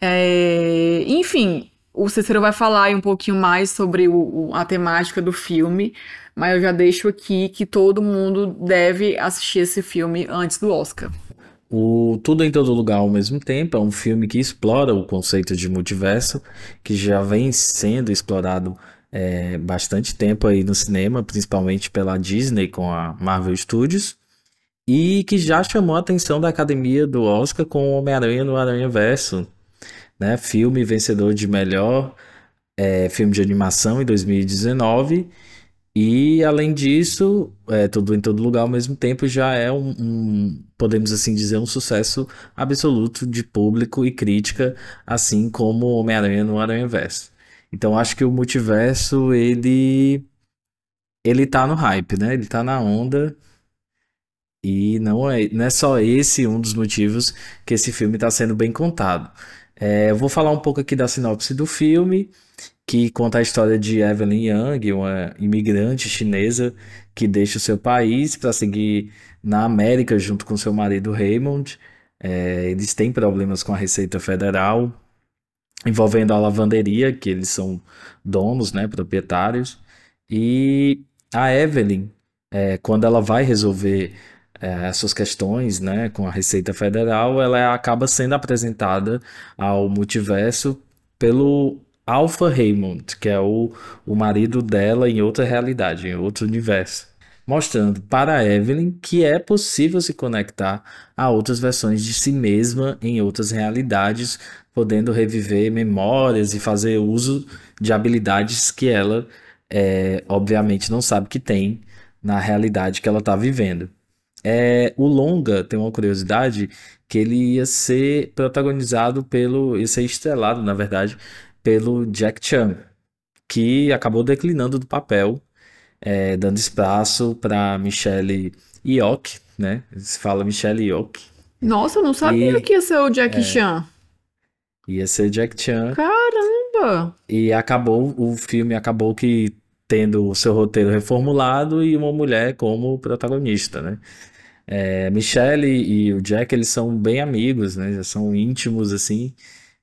S1: É, enfim, o Cícero vai falar um pouquinho mais sobre o, a temática do filme, mas eu já deixo aqui que todo mundo deve assistir esse filme antes do Oscar.
S2: O Tudo em Todo Lugar ao mesmo tempo é um filme que explora o conceito de multiverso, que já vem sendo explorado é, bastante tempo aí no cinema, principalmente pela Disney com a Marvel Studios, e que já chamou a atenção da academia do Oscar com o Homem-Aranha no Aranha Verso, né? Filme vencedor de melhor é, filme de animação em 2019. E além disso, é, tudo em todo lugar ao mesmo tempo já é um, um, podemos assim dizer, um sucesso absoluto de público e crítica, assim como Homem-Aranha no Aranha Verso. Então acho que o multiverso ele ele tá no hype, né? Ele tá na onda. E não é, não é só esse um dos motivos que esse filme está sendo bem contado. É, eu vou falar um pouco aqui da sinopse do filme, que conta a história de Evelyn Young, uma imigrante chinesa que deixa o seu país para seguir na América junto com seu marido Raymond. É, eles têm problemas com a Receita Federal envolvendo a lavanderia, que eles são donos, né, proprietários. E a Evelyn, é, quando ela vai resolver é, essas questões né, com a Receita Federal, ela acaba sendo apresentada ao multiverso pelo Alpha Raymond, que é o, o marido dela em outra realidade, em outro universo. Mostrando para Evelyn que é possível se conectar a outras versões de si mesma em outras realidades, podendo reviver memórias e fazer uso de habilidades que ela, é, obviamente, não sabe que tem na realidade que ela está vivendo. É, o longa tem uma curiosidade que ele ia ser protagonizado pelo, ia ser estrelado, na verdade, pelo Jack Chan, que acabou declinando do papel, é, dando espaço para Michelle Yeoh, né? Se fala Michelle Yeoh.
S1: Nossa, eu não sabia e, que ia ser o Jack é, Chan.
S2: Ia ser Jack Chan.
S1: Caramba!
S2: E acabou, o filme acabou que tendo o seu roteiro reformulado e uma mulher como protagonista, né? É, Michelle e o Jack, eles são bem amigos, né? Já são íntimos, assim.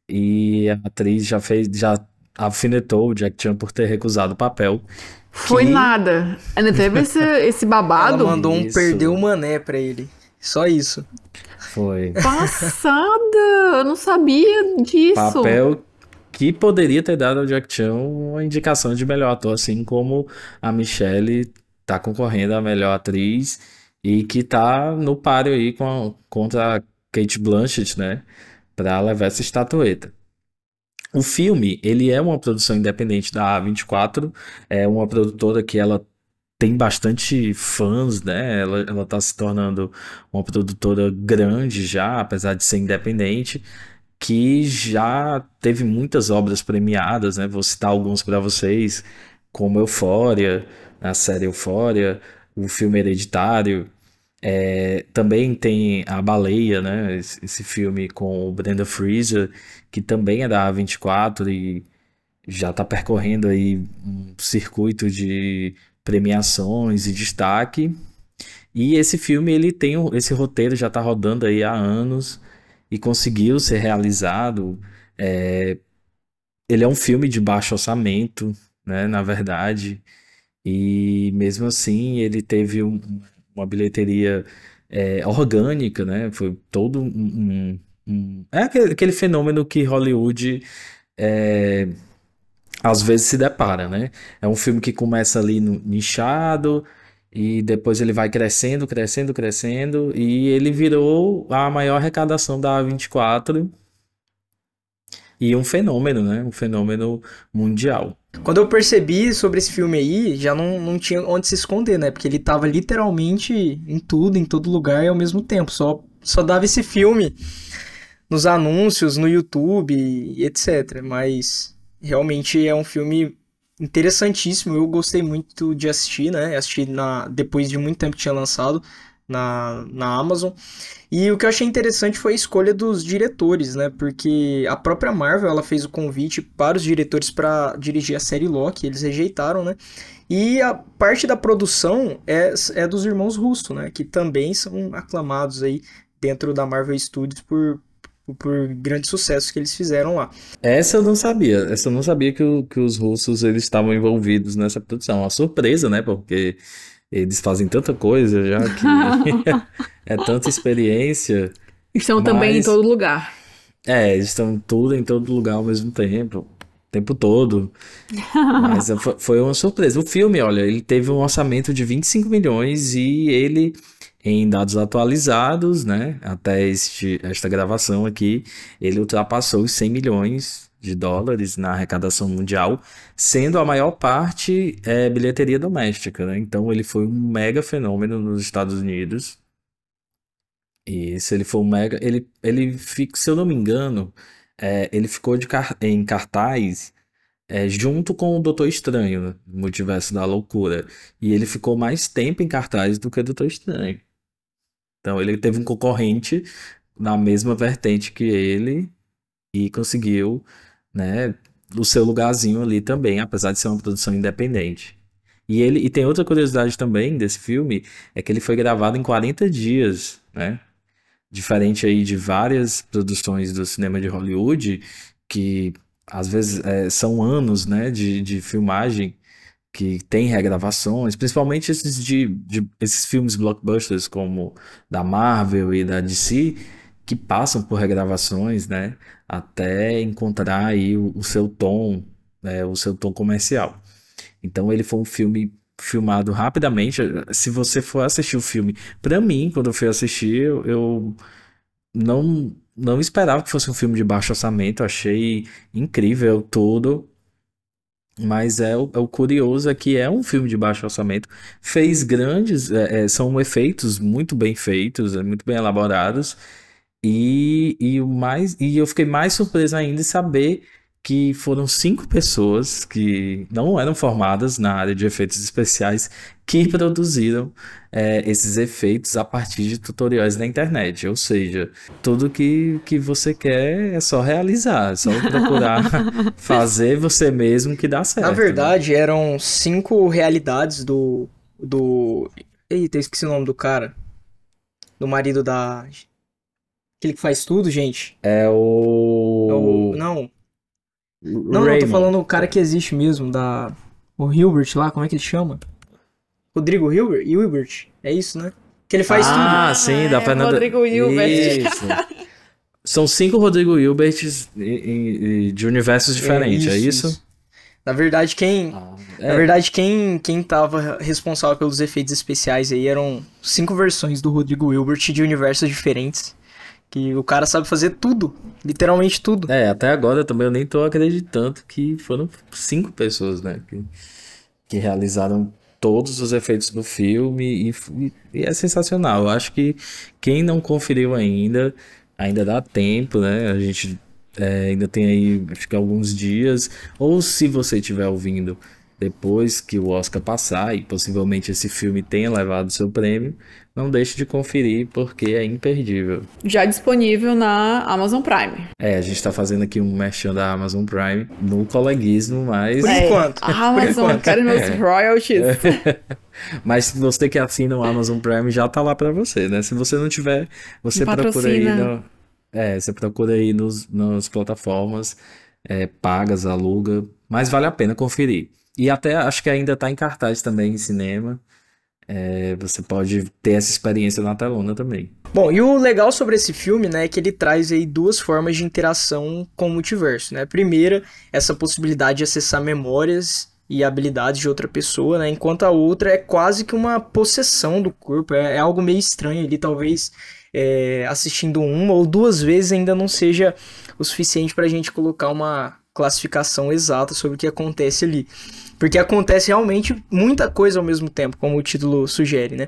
S2: E a atriz já fez, já alfinetou o Jack Chan por ter recusado o papel.
S1: Foi
S2: que-
S1: nada. Ainda teve esse, esse babado.
S3: Ela mandou um
S2: Isso.
S3: perdeu o mané pra ele. Só isso.
S2: Foi
S1: Passada! Eu não sabia disso.
S2: papel que poderia ter dado ao Jack Chan uma indicação de melhor ator, assim como a Michelle tá concorrendo a melhor atriz e que tá no páreo aí com a- contra a Kate Blanchett, né, para levar essa estatueta. O filme, ele é uma produção independente da A24, é uma produtora que ela tem bastante fãs, né? Ela, ela tá se tornando uma produtora grande já, apesar de ser independente que já teve muitas obras premiadas, né? Vou citar alguns para vocês, como Eufória, a série Eufória, o filme Hereditário. É, também tem A Baleia, né? Esse, filme com o Brenda Fraser, que também é da A24 e já está percorrendo aí um circuito de premiações e destaque. E esse filme, ele tem esse roteiro já está rodando aí há anos e conseguiu ser realizado. É, ele é um filme de baixo orçamento, né, na verdade, e mesmo assim ele teve um- uma bilheteria é, orgânica, né? Foi todo um, um- é aquele, aquele fenômeno que Hollywood é, às vezes se depara, né? É um filme que começa ali no nichado e depois ele vai crescendo, crescendo, crescendo e ele virou a maior arrecadação da A24 e um fenômeno, né? Um fenômeno mundial.
S3: Quando eu percebi sobre esse filme aí, já não, não tinha onde se esconder, né? Porque ele tava literalmente em tudo, em todo lugar e ao mesmo tempo. Só, só dava esse filme nos anúncios, no YouTube etc. Mas realmente é um filme interessantíssimo. Eu gostei muito de assistir, né? Assisti na, depois de muito tempo que tinha lançado na, na Amazon. E o que eu achei interessante foi a escolha dos diretores, né? Porque a própria Marvel ela fez o convite para os diretores para dirigir a série Loki, eles rejeitaram, né? E a parte da produção é, é dos irmãos Russo, né? Que também são aclamados aí dentro da Marvel Studios por, por grandes sucessos que eles fizeram lá.
S2: Essa eu não sabia. Essa eu não sabia que, o- que os russos eles estavam envolvidos nessa produção. Uma surpresa, né? Porque eles fazem tanta coisa já que é tanta experiência.
S1: Estão também em
S2: Mas-
S1: todo lugar.
S2: É, eles estão tudo em todo lugar ao mesmo tempo, o tempo todo. Mas é, fo- foi uma surpresa. O filme, olha, ele teve um orçamento de 25 milhões e ele, em dados atualizados, né, até este, esta gravação aqui, ele ultrapassou os 100 milhões de dólares na arrecadação mundial, sendo a maior parte é, bilheteria doméstica, né? Então ele foi um mega fenômeno nos Estados Unidos. E se ele for um mega, ele, ele fica, se eu não me engano, é, ele ficou de car- em cartaz é, junto com o Doutor Estranho, no Multiverso da Loucura. E ele ficou mais tempo em cartaz do que o Doutor Estranho. Então ele teve um concorrente na mesma vertente que ele e conseguiu, né, o seu lugarzinho ali também, apesar de ser uma produção independente. E ele e tem outra curiosidade também desse filme, é que ele foi gravado em 40 dias, né? Diferente aí de várias produções do cinema de Hollywood, que às vezes é, são anos, né, de, de filmagem, que tem regravações, principalmente esses de, de- esses filmes blockbusters como da Marvel e da DC, que passam por regravações, né, até encontrar aí o, o seu tom, né, o seu tom comercial. Então ele foi um filme filmado rapidamente. Se você for assistir o filme, pra mim, quando eu fui assistir, eu, eu não não esperava que fosse um filme de baixo orçamento. Achei incrível tudo. Mas é o, é o curioso é que é um filme de baixo orçamento. Fez grandes, é, é, são efeitos muito bem feitos, é, muito bem elaborados. E, e o mais, e eu fiquei mais surpreso ainda em saber que foram cinco pessoas que não eram formadas na área de efeitos especiais que produziram é, esses efeitos a partir de tutoriais na internet. Ou seja, tudo que, que você quer é só realizar, é só procurar fazer você mesmo que dá certo.
S3: Na verdade, né? eram cinco realidades do. do. Eita, eu esqueci o nome do cara. Do marido da. Aquele que faz tudo, gente.
S2: É o.
S3: É o... Não. Não, Raymond. não, tô falando o cara que existe mesmo, da. O Hilbert lá, como é que ele chama? Rodrigo Hilbert? Hilbert, é isso, né? Que ele faz
S2: ah,
S3: tudo.
S2: Ah, sim, da é, Fernanda.
S1: Rodrigo Hilbert. Isso.
S2: São cinco Rodrigo Hilberts de universos diferentes, é, isso, é isso? isso?
S3: Na verdade, quem. Ah, é. Na verdade, quem, quem tava responsável pelos efeitos especiais aí eram cinco versões do Rodrigo Hilbert de universos diferentes. Que o cara sabe fazer tudo, literalmente tudo.
S2: É, até agora também eu nem tô acreditando que foram cinco pessoas, né? Que, que realizaram todos os efeitos do filme e, e, é sensacional. Eu acho que quem não conferiu ainda, ainda dá tempo, né? A gente é, ainda tem aí, fica alguns dias. Ou se você estiver ouvindo depois que o Oscar passar e possivelmente esse filme tenha levado seu prêmio, não deixe de conferir porque é imperdível.
S1: Já disponível na Amazon Prime.
S2: É, a gente tá fazendo aqui um merchan da Amazon Prime no coleguismo, mas...
S3: Por é, enquanto.
S1: Amazon, Por quero meus é. royalties.
S2: mas se você que assina o Amazon Prime já tá lá para você, né? Se você não tiver, você procura aí no... É, você procura aí nos, nas plataformas, é, pagas, aluga, mas vale a pena conferir. E até acho que ainda tá em cartaz também em cinema é, você pode ter essa experiência na telona também.
S3: Bom, e o legal sobre esse filme, né, é que ele traz aí duas formas de interação com o multiverso, né? Primeira, essa possibilidade de acessar memórias e habilidades de outra pessoa, né? Enquanto a outra é quase que uma possessão do corpo, é, é algo meio estranho ali, talvez é, assistindo uma ou duas vezes ainda não seja o suficiente para a gente colocar uma classificação exata sobre o que acontece ali. Porque acontece realmente muita coisa ao mesmo tempo, como o título sugere, né?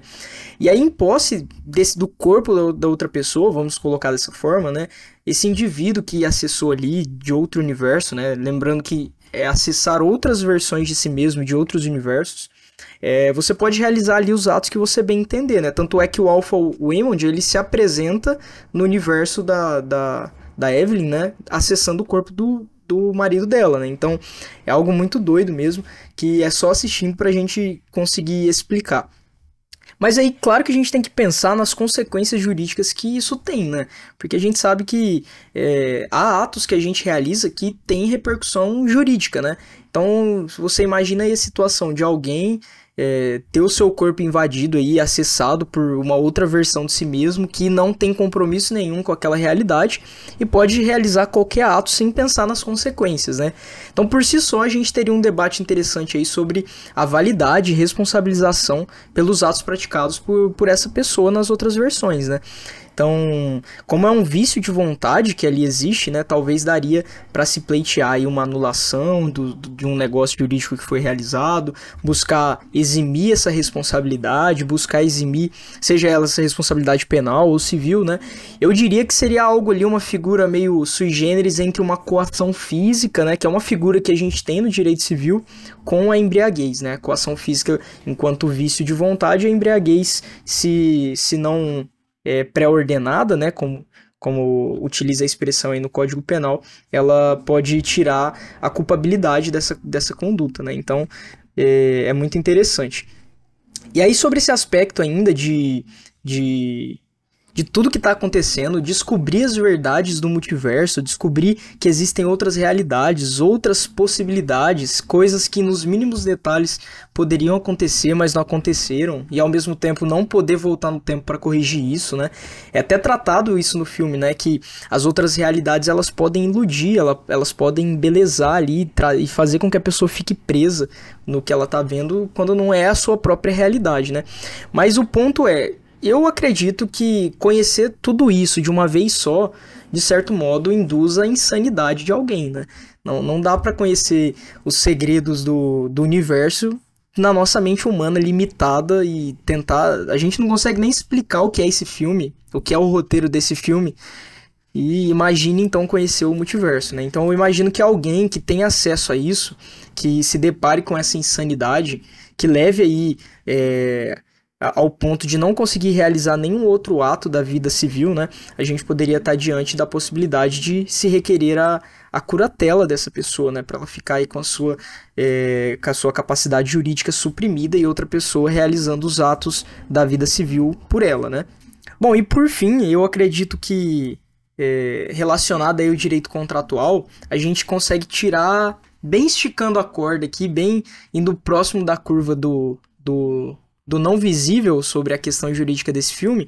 S3: E aí, em posse desse, do corpo da outra pessoa, vamos colocar dessa forma, né? Esse indivíduo que acessou ali de outro universo, né? Lembrando que é acessar outras versões de si mesmo de outros universos. É, você pode realizar ali os atos que você bem entender, né? Tanto é que o Alpha Waymond, ele se apresenta no universo da, da, da Evelyn, né? Acessando o corpo do, do marido dela, né? Então é algo muito doido mesmo, que é só assistindo pra gente conseguir explicar. Mas aí, claro que a gente tem que pensar nas consequências jurídicas que isso tem, né? Porque a gente sabe que é, há atos que a gente realiza que tem repercussão jurídica, né? Então, você imagina aí a situação de alguém é, ter o seu corpo invadido aí, acessado por uma outra versão de si mesmo que não tem compromisso nenhum com aquela realidade e pode realizar qualquer ato sem pensar nas consequências, né? Então, por si só, a gente teria um debate interessante aí sobre a validade e responsabilização pelos atos praticados por, por essa pessoa nas outras versões, né? Então, como é um vício de vontade que ali existe, né, talvez daria para se pleitear aí uma anulação do, do, de um negócio jurídico que foi realizado, buscar eximir essa responsabilidade, buscar eximir, seja ela essa responsabilidade penal ou civil, né? Eu diria que seria algo ali, uma figura meio sui generis entre uma coação física, né, que é uma figura que a gente tem no direito civil, com a embriaguez, né? Coação física enquanto vício de vontade, a embriaguez se, se não é, pré-ordenada, né, como, como utiliza a expressão aí no Código Penal, ela pode tirar a culpabilidade dessa, dessa conduta, né? Então, é, é muito interessante. E aí, sobre esse aspecto ainda de, de de tudo que está acontecendo, descobrir as verdades do multiverso, descobrir que existem outras realidades, outras possibilidades, coisas que nos mínimos detalhes poderiam acontecer, mas não aconteceram, e ao mesmo tempo não poder voltar no tempo para corrigir isso, né? É até tratado isso no filme, né? Que as outras realidades elas podem iludir, elas podem embelezar ali e fazer com que a pessoa fique presa no que ela está vendo quando não é a sua própria realidade, né? Mas o ponto é eu acredito que conhecer tudo isso de uma vez só, de certo modo, induz a insanidade de alguém, né? Não, não dá para conhecer os segredos do, do universo na nossa mente humana limitada e tentar. A gente não consegue nem explicar o que é esse filme, o que é o roteiro desse filme. E imagine então conhecer o multiverso, né? Então eu imagino que alguém que tem acesso a isso, que se depare com essa insanidade, que leve aí é, ao ponto de não conseguir realizar nenhum outro ato da vida civil, né? A gente poderia estar diante da possibilidade de se requerer a, a curatela dessa pessoa, né? Para ela ficar aí com a, sua, é, com a sua capacidade jurídica suprimida e outra pessoa realizando os atos da vida civil por ela, né? Bom, e por fim, eu acredito que é, relacionado aí ao direito contratual, a gente consegue tirar, bem esticando a corda aqui, bem indo próximo da curva do, do, do não visível sobre a questão jurídica desse filme,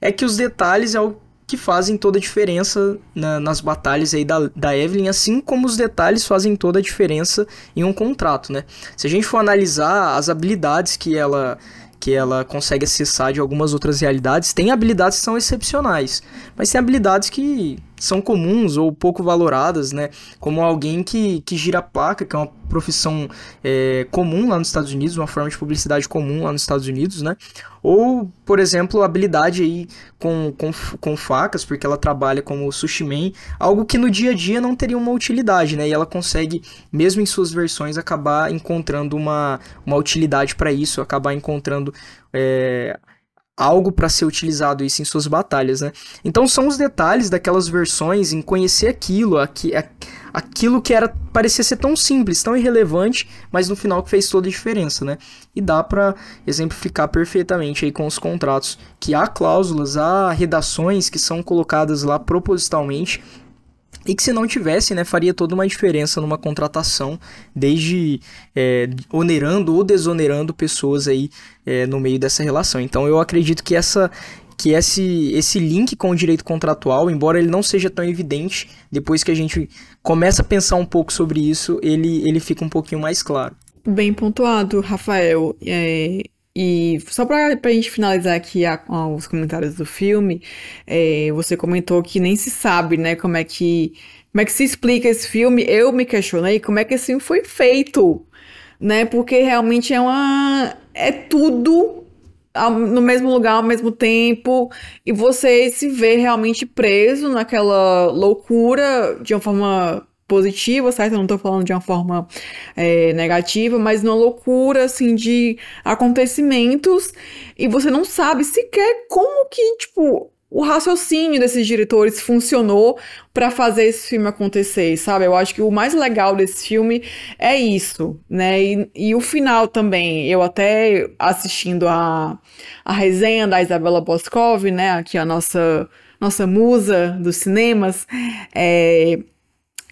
S3: é que os detalhes é o que fazem toda a diferença na, nas batalhas aí da, da Evelyn, assim como os detalhes fazem toda a diferença em um contrato, né? Se a gente for analisar as habilidades que ela que ela consegue acessar de algumas outras realidades. Tem habilidades que são excepcionais, mas tem habilidades que são comuns ou pouco valoradas, né? Como alguém que, que gira placa, que é uma profissão é, comum lá nos Estados Unidos, uma forma de publicidade comum lá nos Estados Unidos, né? Ou, por exemplo, habilidade aí com, com, com facas, porque ela trabalha como sushi man, algo que no dia a dia não teria uma utilidade, né? E ela consegue, mesmo em suas versões, acabar encontrando uma, uma utilidade para isso, acabar encontrando é, algo para ser utilizado isso em suas batalhas, né? Então são os detalhes daquelas versões em conhecer aquilo, aqui, aquilo que era parecia ser tão simples, tão irrelevante, mas no final que fez toda a diferença, né? E dá para exemplificar perfeitamente aí com os contratos que há cláusulas, há redações que são colocadas lá propositalmente e que se não tivesse, né, faria toda uma diferença numa contratação, desde é, onerando ou desonerando pessoas aí é, no meio dessa relação. Então eu acredito que essa que esse, esse link com o direito contratual, embora ele não seja tão evidente, depois que a gente começa a pensar um pouco sobre isso, ele, ele fica um pouquinho mais claro.
S1: Bem pontuado, Rafael. É, e só para a gente finalizar aqui a, a, os comentários do filme, é, você comentou que nem se sabe, né, como é que como é que se explica esse filme. Eu me questionei como é que esse filme foi feito, né? Porque realmente é uma é tudo no mesmo lugar ao mesmo tempo e você se vê realmente preso naquela loucura de uma forma positiva, certo? Eu não tô falando de uma forma é, negativa, mas numa loucura, assim, de acontecimentos e você não sabe sequer como que, tipo, o raciocínio desses diretores funcionou para fazer esse filme acontecer, sabe? Eu acho que o mais legal desse filme é isso, né? E, e o final também. Eu até assistindo a, a resenha da Isabela Boscov, né? Aqui a nossa nossa musa dos cinemas, é,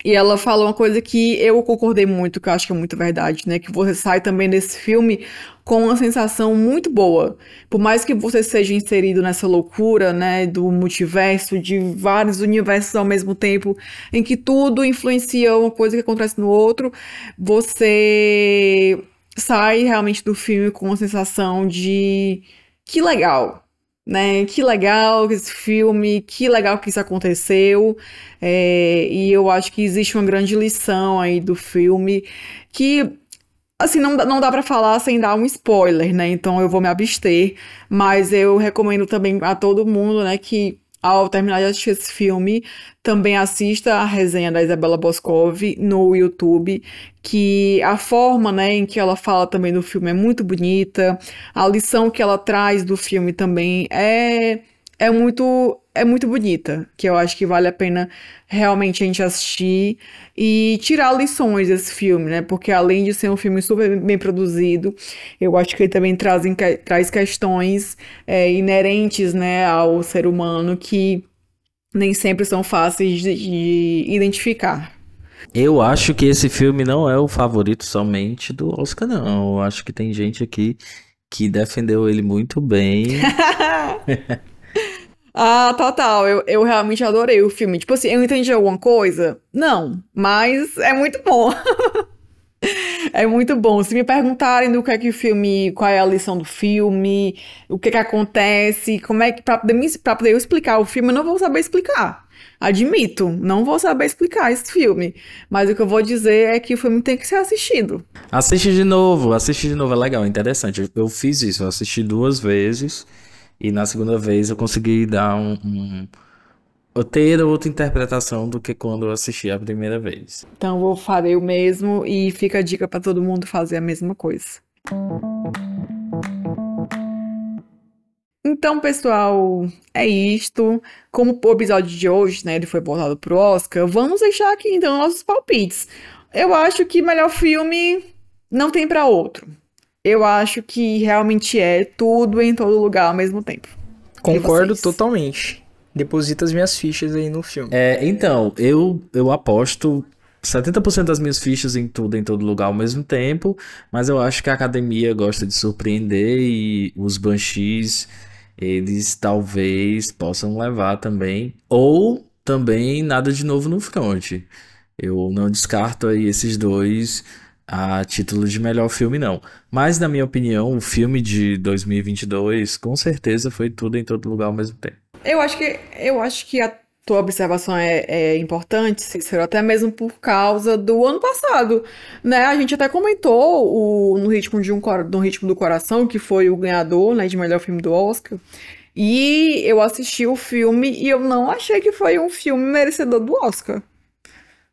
S1: e ela falou uma coisa que eu concordei muito, que eu acho que é muito verdade, né? Que você sai também desse filme com uma sensação muito boa. Por mais que você seja inserido nessa loucura, né, do multiverso, de vários universos ao mesmo tempo, em que tudo influencia uma coisa que acontece no outro, você sai realmente do filme com uma sensação de que legal, né? Que legal esse filme, que legal que isso aconteceu. É, e eu acho que existe uma grande lição aí do filme que assim, não, não dá para falar sem dar um spoiler, né? Então eu vou me abster, mas eu recomendo também a todo mundo, né, que ao terminar de assistir esse filme, também assista a resenha da Isabela Boscov no YouTube, que a forma, né, em que ela fala também do filme é muito bonita, a lição que ela traz do filme também é é muito é muito bonita, que eu acho que vale a pena realmente a gente assistir e tirar lições desse filme, né? Porque além de ser um filme super bem produzido, eu acho que ele também traz, traz questões é, inerentes, né, ao ser humano que nem sempre são fáceis de, de identificar.
S2: Eu acho que esse filme não é o favorito somente do Oscar, não. Eu acho que tem gente aqui que defendeu ele muito bem.
S1: Ah, total. Eu, eu realmente adorei o filme. Tipo assim, eu entendi alguma coisa? Não, mas é muito bom. é muito bom. Se me perguntarem do que é que o filme, qual é a lição do filme, o que é que acontece, como é que pra poder, pra poder eu explicar o filme, eu não vou saber explicar. Admito, não vou saber explicar esse filme. Mas o que eu vou dizer é que o filme tem que ser assistido.
S2: Assiste de novo, assiste de novo, é legal, é interessante. Eu fiz isso, eu assisti duas vezes. E na segunda vez eu consegui dar um, um ter outra interpretação do que quando eu assisti a primeira vez.
S1: Então vou farei o mesmo e fica a dica para todo mundo fazer a mesma coisa. Então, pessoal, é isto. Como o episódio de hoje, né, ele foi voltado pro Oscar, vamos deixar aqui então nossos palpites. Eu acho que melhor filme não tem para outro. Eu acho que realmente é tudo em todo lugar ao mesmo tempo.
S3: Concordo totalmente. Deposita as minhas fichas aí no filme.
S2: É, então, eu, eu aposto 70% das minhas fichas em tudo, em todo lugar ao mesmo tempo, mas eu acho que a academia gosta de surpreender e os Banshees, eles talvez possam levar também, ou também nada de novo no front. Eu não descarto aí esses dois a título de melhor filme, não. Mas, na minha opinião, o filme de 2022, com certeza, foi tudo em todo lugar ao mesmo tempo.
S1: Eu acho que, eu acho que a tua observação é, é importante, Cícero, até mesmo por causa do ano passado, né? A gente até comentou o, no, ritmo de um, no Ritmo do Coração, que foi o ganhador né, de melhor filme do Oscar. E eu assisti o filme e eu não achei que foi um filme merecedor do Oscar.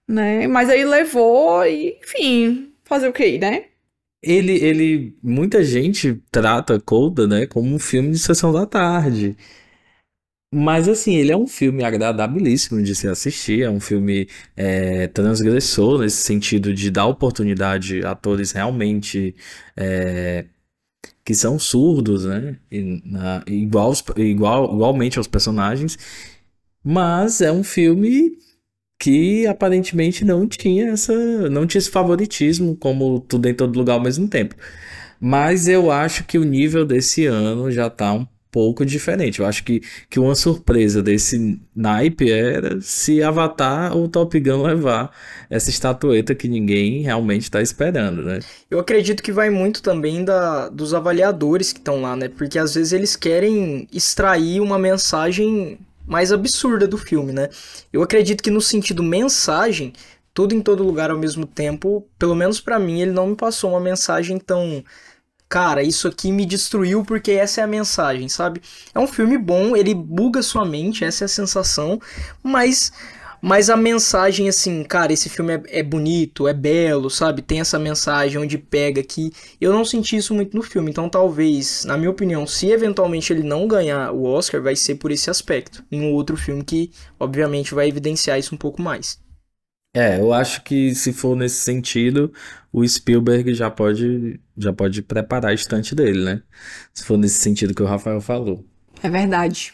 S1: Né? Mas aí levou e, enfim, fazer o quê, né?
S2: Ele, ele, muita gente trata Coda, né, como um filme de sessão da tarde. Mas assim, ele é um filme agradabilíssimo de se assistir, é um filme é, transgressor nesse sentido de dar oportunidade a atores realmente é, que são surdos, né? E, na, igual, igual, igualmente aos personagens. Mas é um filme que aparentemente não tinha essa, não tinha esse favoritismo como tudo em todo lugar ao mesmo tempo. Mas eu acho que o nível desse ano já tá um pouco diferente. Eu acho que, que uma surpresa desse naipe era se Avatar ou Top Gun levar essa estatueta que ninguém realmente está esperando, né?
S3: Eu acredito que vai muito também da, dos avaliadores que estão lá, né? Porque às vezes eles querem extrair uma mensagem mais absurda do filme, né? Eu acredito que no sentido mensagem, tudo em todo lugar ao mesmo tempo, pelo menos para mim, ele não me passou uma mensagem tão cara, isso aqui me destruiu porque essa é a mensagem, sabe? É um filme bom, ele buga sua mente, essa é a sensação, mas mas a mensagem, assim, cara, esse filme é, é, bonito, é belo, sabe? Tem essa mensagem onde pega aqui. Eu não senti isso muito no filme, então talvez, na minha opinião, se eventualmente ele não ganhar o Oscar, vai ser por esse aspecto. Em um outro filme que, obviamente, vai evidenciar isso um pouco mais.
S2: É, eu acho que se for nesse sentido, o Spielberg já pode, já pode preparar a estante dele, né? Se for nesse sentido que o Rafael falou.
S1: É verdade.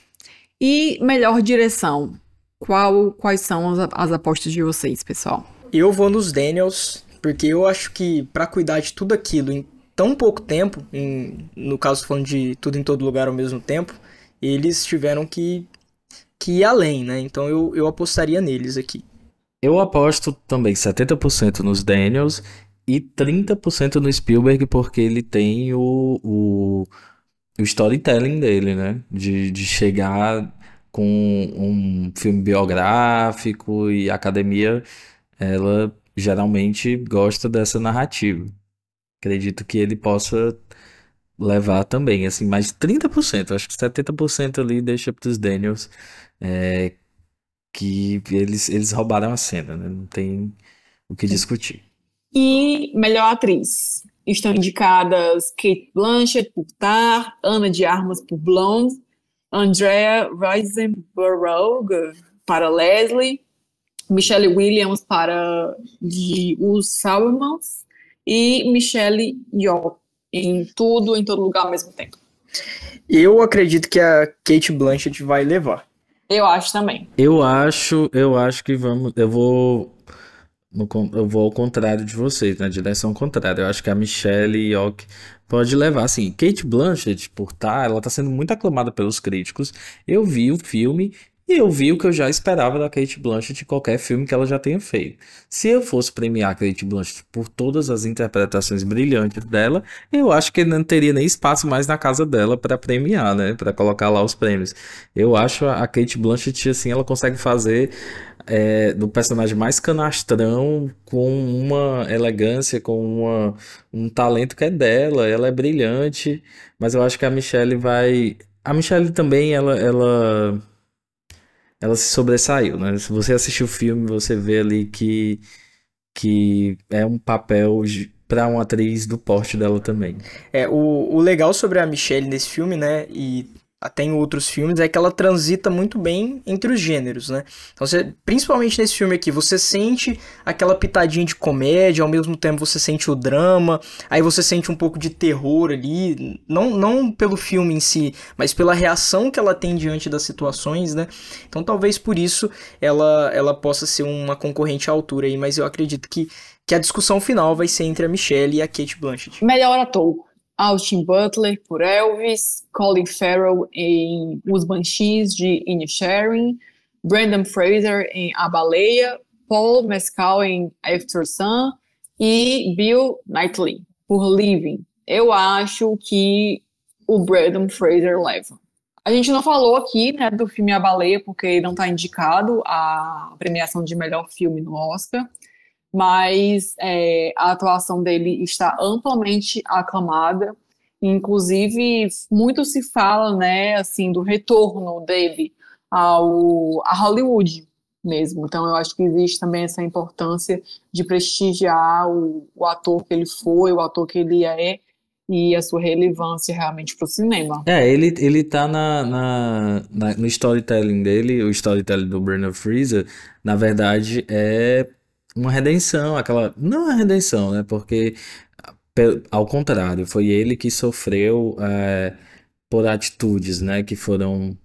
S1: E melhor direção? Qual, quais são as, as apostas de vocês, pessoal?
S3: Eu vou nos Daniels, porque eu acho que para cuidar de tudo aquilo em tão pouco tempo, em, no caso falando de tudo em todo lugar ao mesmo tempo, eles tiveram que, que ir além, né? Então eu, eu apostaria neles aqui.
S2: Eu aposto também 70% nos Daniels e 30% no Spielberg, porque ele tem o, o, o storytelling dele, né? De, de chegar com um filme biográfico e a academia, ela geralmente gosta dessa narrativa. Acredito que ele possa levar também, assim, mais 30%, acho que 70% ali deixa para os Daniels, é, que eles, eles roubaram a cena, né? Não tem o que discutir.
S1: E melhor atriz. Estão indicadas Kate Blanchett por Tar, Ana de Armas por Blonde, Andrea Riseborough para Leslie, Michelle Williams para de Os Salomons e Michelle Yeoh em tudo, em todo lugar ao mesmo tempo.
S3: Eu acredito que a Kate Blanchett vai levar.
S1: Eu acho também.
S2: Eu acho, eu acho que vamos, eu vou no, eu vou ao contrário de vocês, na direção contrária. Eu acho que a Michelle Yeoh pode levar, assim, Kate Blanchett, por tá, ela tá sendo muito aclamada pelos críticos. Eu vi o filme e eu vi o que eu já esperava da Kate Blanchett em qualquer filme que ela já tenha feito. Se eu fosse premiar a Kate Blanchett por todas as interpretações brilhantes dela, eu acho que não teria nem espaço mais na casa dela para premiar, né? Para colocar lá os prêmios. Eu acho a Kate Blanchett, assim, ela consegue fazer é, do personagem mais canastrão, com uma elegância, com uma, um talento que é dela. Ela é brilhante, mas eu acho que a Michelle vai. A Michelle também, ela, ela ela se sobressaiu, né? Se você assistir o filme, você vê ali que, que é um papel para uma atriz do porte dela também.
S3: É, o, o legal sobre a Michelle nesse filme, né, e até em outros filmes, é que ela transita muito bem entre os gêneros, né? Então, você, principalmente nesse filme aqui, você sente aquela pitadinha de comédia, ao mesmo tempo você sente o drama, aí você sente um pouco de terror ali, não, não pelo filme em si, mas pela reação que ela tem diante das situações, né? Então, talvez por isso ela, ela possa ser uma concorrente à altura aí, mas eu acredito que, que a discussão final vai ser entre a Michelle e a Kate Blanchett.
S1: Melhor ator. Austin Butler por Elvis, Colin Farrell em Os Banshees de Inisherin, Brandon Fraser em A Baleia, Paul Mescal em After Sun e Bill Knightley por Living. Eu acho que o Brandon Fraser leva. A gente não falou aqui né, do filme A Baleia, porque não está indicado a premiação de melhor filme no Oscar mas é, a atuação dele está amplamente aclamada. Inclusive, muito se fala, né, assim, do retorno dele ao, a Hollywood mesmo. Então, eu acho que existe também essa importância de prestigiar o, o ator que ele foi, o ator que ele é, e a sua relevância realmente para o cinema.
S2: É, ele, ele tá na, na, na, no storytelling dele, o storytelling do Brendan Fraser, na verdade, é uma redenção, aquela. Não é redenção, né? Porque, ao contrário, foi ele que sofreu é, por atitudes, né? Que foram.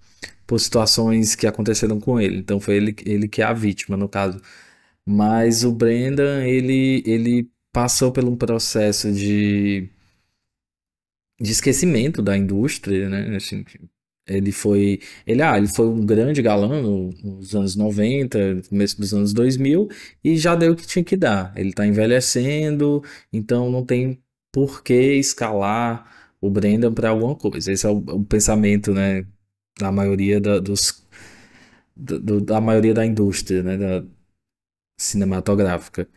S2: por situações que aconteceram com ele. Então foi ele, ele que é a vítima, no caso. Mas o Brendan, ele, ele passou por um processo de. de esquecimento da indústria, né? Assim, ele foi, ele, ah, ele foi um grande galã nos anos 90, começo dos anos 2000 e já deu o que tinha que dar. Ele está envelhecendo, então não tem por que escalar o Brendan para alguma coisa. Esse é o, o, pensamento, né, da maioria da, dos do, da maioria da indústria, né, da cinematográfica.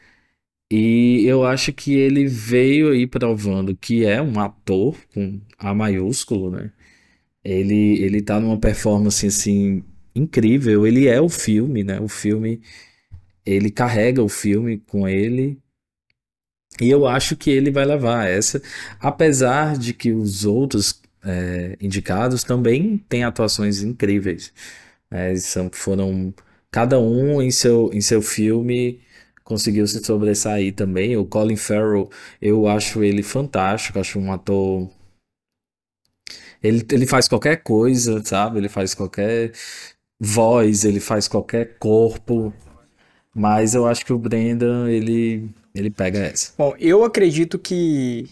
S2: E eu acho que ele veio aí provando que é um ator com A maiúsculo, né? Ele, ele tá numa performance assim incrível. Ele é o filme, né? O filme ele carrega o filme com ele. E eu acho que ele vai levar essa, apesar de que os outros é, indicados também têm atuações incríveis. É, são, foram cada um em seu, em seu filme conseguiu se sobressair também. O Colin Farrell, eu acho ele fantástico, acho um ator ele, ele faz qualquer coisa, sabe? Ele faz qualquer voz, ele faz qualquer corpo. Mas eu acho que o Brendan, ele, ele pega essa.
S3: Bom, eu acredito que,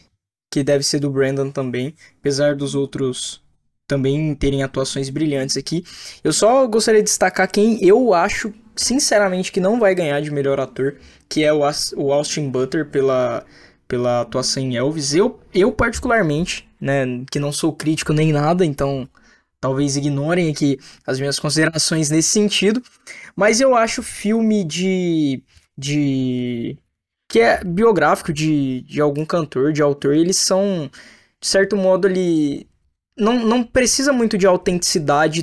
S3: que deve ser do Brandon também, apesar dos outros também terem atuações brilhantes aqui. Eu só gostaria de destacar quem eu acho, sinceramente, que não vai ganhar de melhor ator, que é o Austin Butler pela, pela atuação em Elvis. Eu, eu particularmente, né, que não sou crítico nem nada, então talvez ignorem aqui as minhas considerações nesse sentido, mas eu acho filme de de que é biográfico de, de algum cantor, de autor, eles são de certo modo ali não, não precisa muito de autenticidade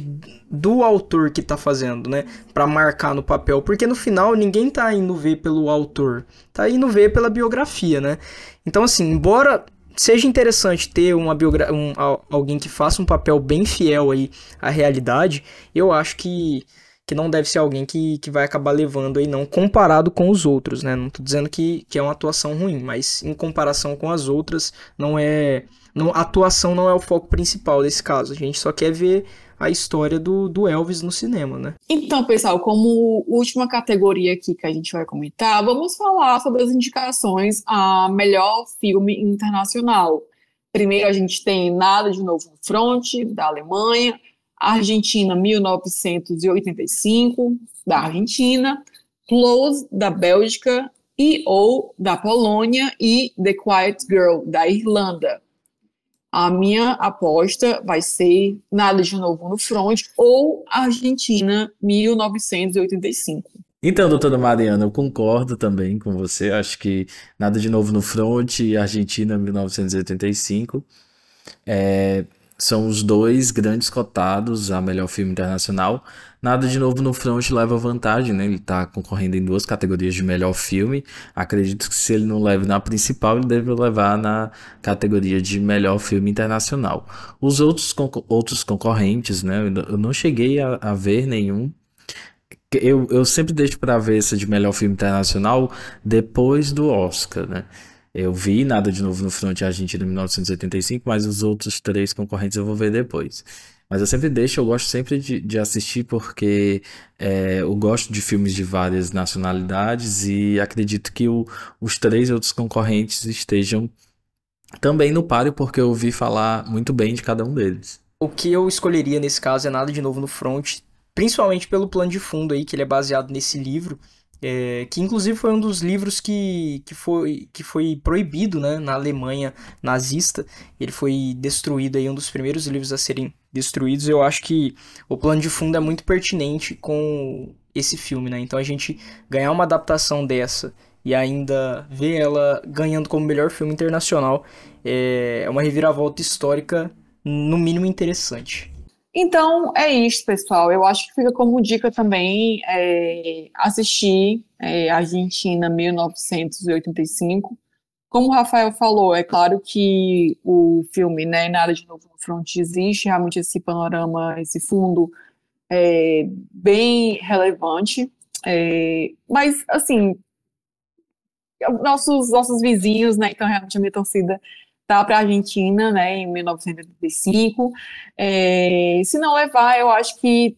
S3: do autor que tá fazendo, né? Pra marcar no papel. Porque no final ninguém tá indo ver pelo autor. Tá indo ver pela biografia, né? Então, assim, embora seja interessante ter uma biogra um, alguém que faça um papel bem fiel aí à realidade, eu acho que, que não deve ser alguém que, que vai acabar levando aí, não, comparado com os outros, né? Não tô dizendo que, que é uma atuação ruim, mas em comparação com as outras, não é. Não, a atuação não é o foco principal desse caso. A gente só quer ver a história do, do Elvis no cinema, né?
S1: Então, pessoal, como última categoria aqui que a gente vai comentar, vamos falar sobre as indicações a melhor filme internacional. Primeiro a gente tem Nada de Novo no Front, da Alemanha, Argentina 1985, da Argentina, Close, da Bélgica, e ou da Polônia e The Quiet Girl, da Irlanda a minha aposta vai ser Nada de Novo no Front ou Argentina 1985.
S2: Então, doutora Mariana, eu concordo também com você. Acho que Nada de Novo no Front Argentina 1985. É, são os dois grandes cotados a melhor filme internacional. Nada de novo no front leva vantagem, né? Ele tá concorrendo em duas categorias de melhor filme. Acredito que se ele não leva na principal, ele deve levar na categoria de melhor filme internacional. Os outros, outros concorrentes, né? Eu não cheguei a, a ver nenhum. Eu, eu sempre deixo para ver essa de melhor filme internacional depois do Oscar, né? Eu vi Nada de Novo no Front Argentina em 1985, mas os outros três concorrentes eu vou ver depois. Mas eu sempre deixo, eu gosto sempre de, de assistir porque é, eu gosto de filmes de várias nacionalidades e acredito que o, os três outros concorrentes estejam também no páreo porque eu ouvi falar muito bem de cada um deles.
S3: O que eu escolheria nesse caso é nada de novo no front, principalmente pelo plano de fundo aí, que ele é baseado nesse livro é, que inclusive foi um dos livros que, que, foi, que foi proibido né, na Alemanha nazista. Ele foi destruído aí, um dos primeiros livros a serem destruídos. Eu acho que o plano de fundo é muito pertinente com esse filme, né? Então a gente ganhar uma adaptação dessa e ainda ver ela ganhando como melhor filme internacional é uma reviravolta histórica no mínimo interessante.
S1: Então, é isso, pessoal. Eu acho que fica como dica também é, assistir é, Argentina 1985. Como o Rafael falou, é claro que o filme, né, Nada de Novo no Front, existe realmente esse panorama, esse fundo é, bem relevante. É, mas, assim, nossos, nossos vizinhos, né, então realmente a minha torcida tá para a Argentina, né, em 1985. É, se não levar, eu acho que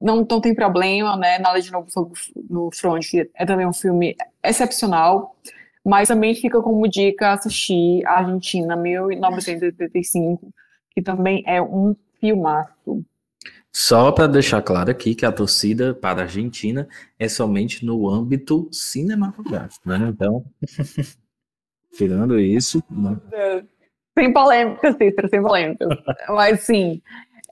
S1: não, não tem problema, né, nada de novo sobre, no Front, é também um filme excepcional, mas também fica como dica assistir a Argentina 1985, que também é um filmaço.
S2: Só para deixar claro aqui que a torcida para a Argentina é somente no âmbito cinematográfico, né? Então, Tirando isso. Né?
S1: Sem polêmica, Cícero, sem polêmica. Mas sim.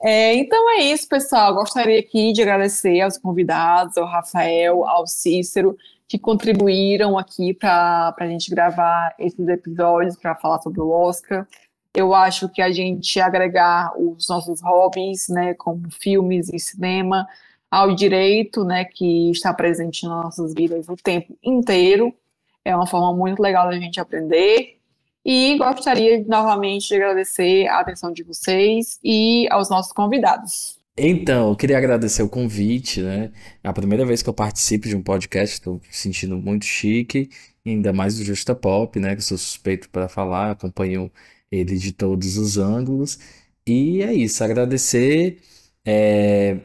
S1: É, então é isso, pessoal. Gostaria aqui de agradecer aos convidados, ao Rafael, ao Cícero, que contribuíram aqui para a gente gravar esses episódios para falar sobre o Oscar. Eu acho que a gente agregar os nossos hobbies, né, como filmes e cinema, ao direito, né, que está presente nas nossas vidas o tempo inteiro. É uma forma muito legal da gente aprender. E gostaria novamente de agradecer a atenção de vocês e aos nossos convidados.
S2: Então, eu queria agradecer o convite, né? É a primeira vez que eu participo de um podcast, estou me sentindo muito chique, ainda mais do Justa Pop, né? Que sou suspeito para falar, acompanho ele de todos os ângulos. E é isso, agradecer é,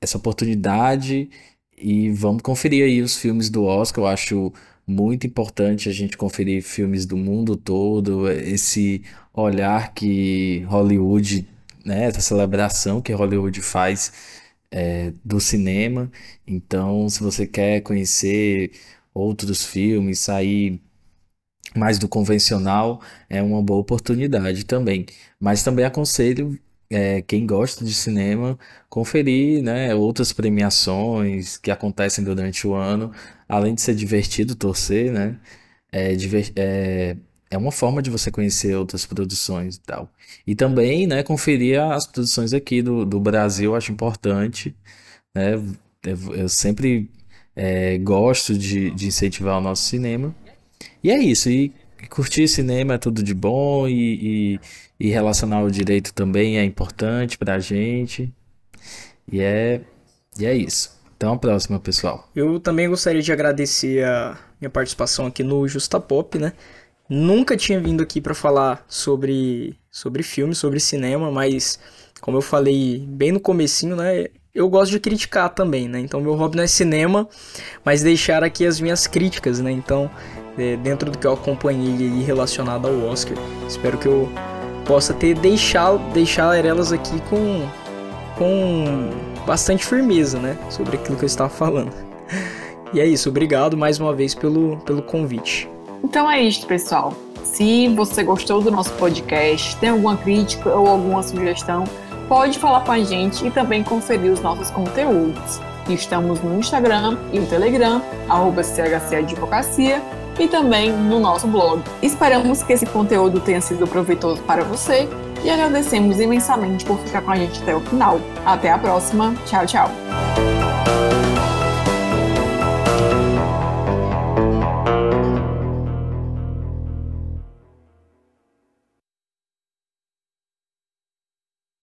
S2: essa oportunidade e vamos conferir aí os filmes do Oscar. Eu acho muito importante a gente conferir filmes do mundo todo, esse olhar que Hollywood, né, essa celebração que Hollywood faz é, do cinema. Então, se você quer conhecer outros filmes, sair mais do convencional, é uma boa oportunidade também. Mas também aconselho é, quem gosta de cinema conferir né, outras premiações que acontecem durante o ano além de ser divertido torcer, né? É, é, é uma forma de você conhecer outras produções e tal. E também, né, conferir as produções aqui do, do Brasil, acho importante, né? Eu, eu sempre é, gosto de, de incentivar o nosso cinema. E é isso, e curtir cinema é tudo de bom e, e, e relacionar o direito também é importante pra gente. E é, e é isso. Até uma próxima, pessoal.
S3: Eu também gostaria de agradecer a minha participação aqui no Justa Pop, né? Nunca tinha vindo aqui para falar sobre, sobre filme, sobre cinema, mas como eu falei bem no comecinho, né? Eu gosto de criticar também, né? Então meu hobby não é cinema, mas deixar aqui as minhas críticas, né? Então, é, dentro do que eu acompanhei relacionado ao Oscar, espero que eu possa ter deixar, deixar elas aqui com, com bastante firmeza, né, sobre aquilo que eu estava falando. E é isso, obrigado mais uma vez pelo, pelo convite.
S1: Então é isso, pessoal. Se você gostou do nosso podcast, tem alguma crítica ou alguma sugestão, pode falar com a gente e também conferir os nossos conteúdos. Estamos no Instagram e no Telegram, arroba CHC Advocacia, e também no nosso blog. Esperamos que esse conteúdo tenha sido proveitoso para você e agradecemos imensamente por ficar com a gente até o final. Até a próxima. Tchau, tchau.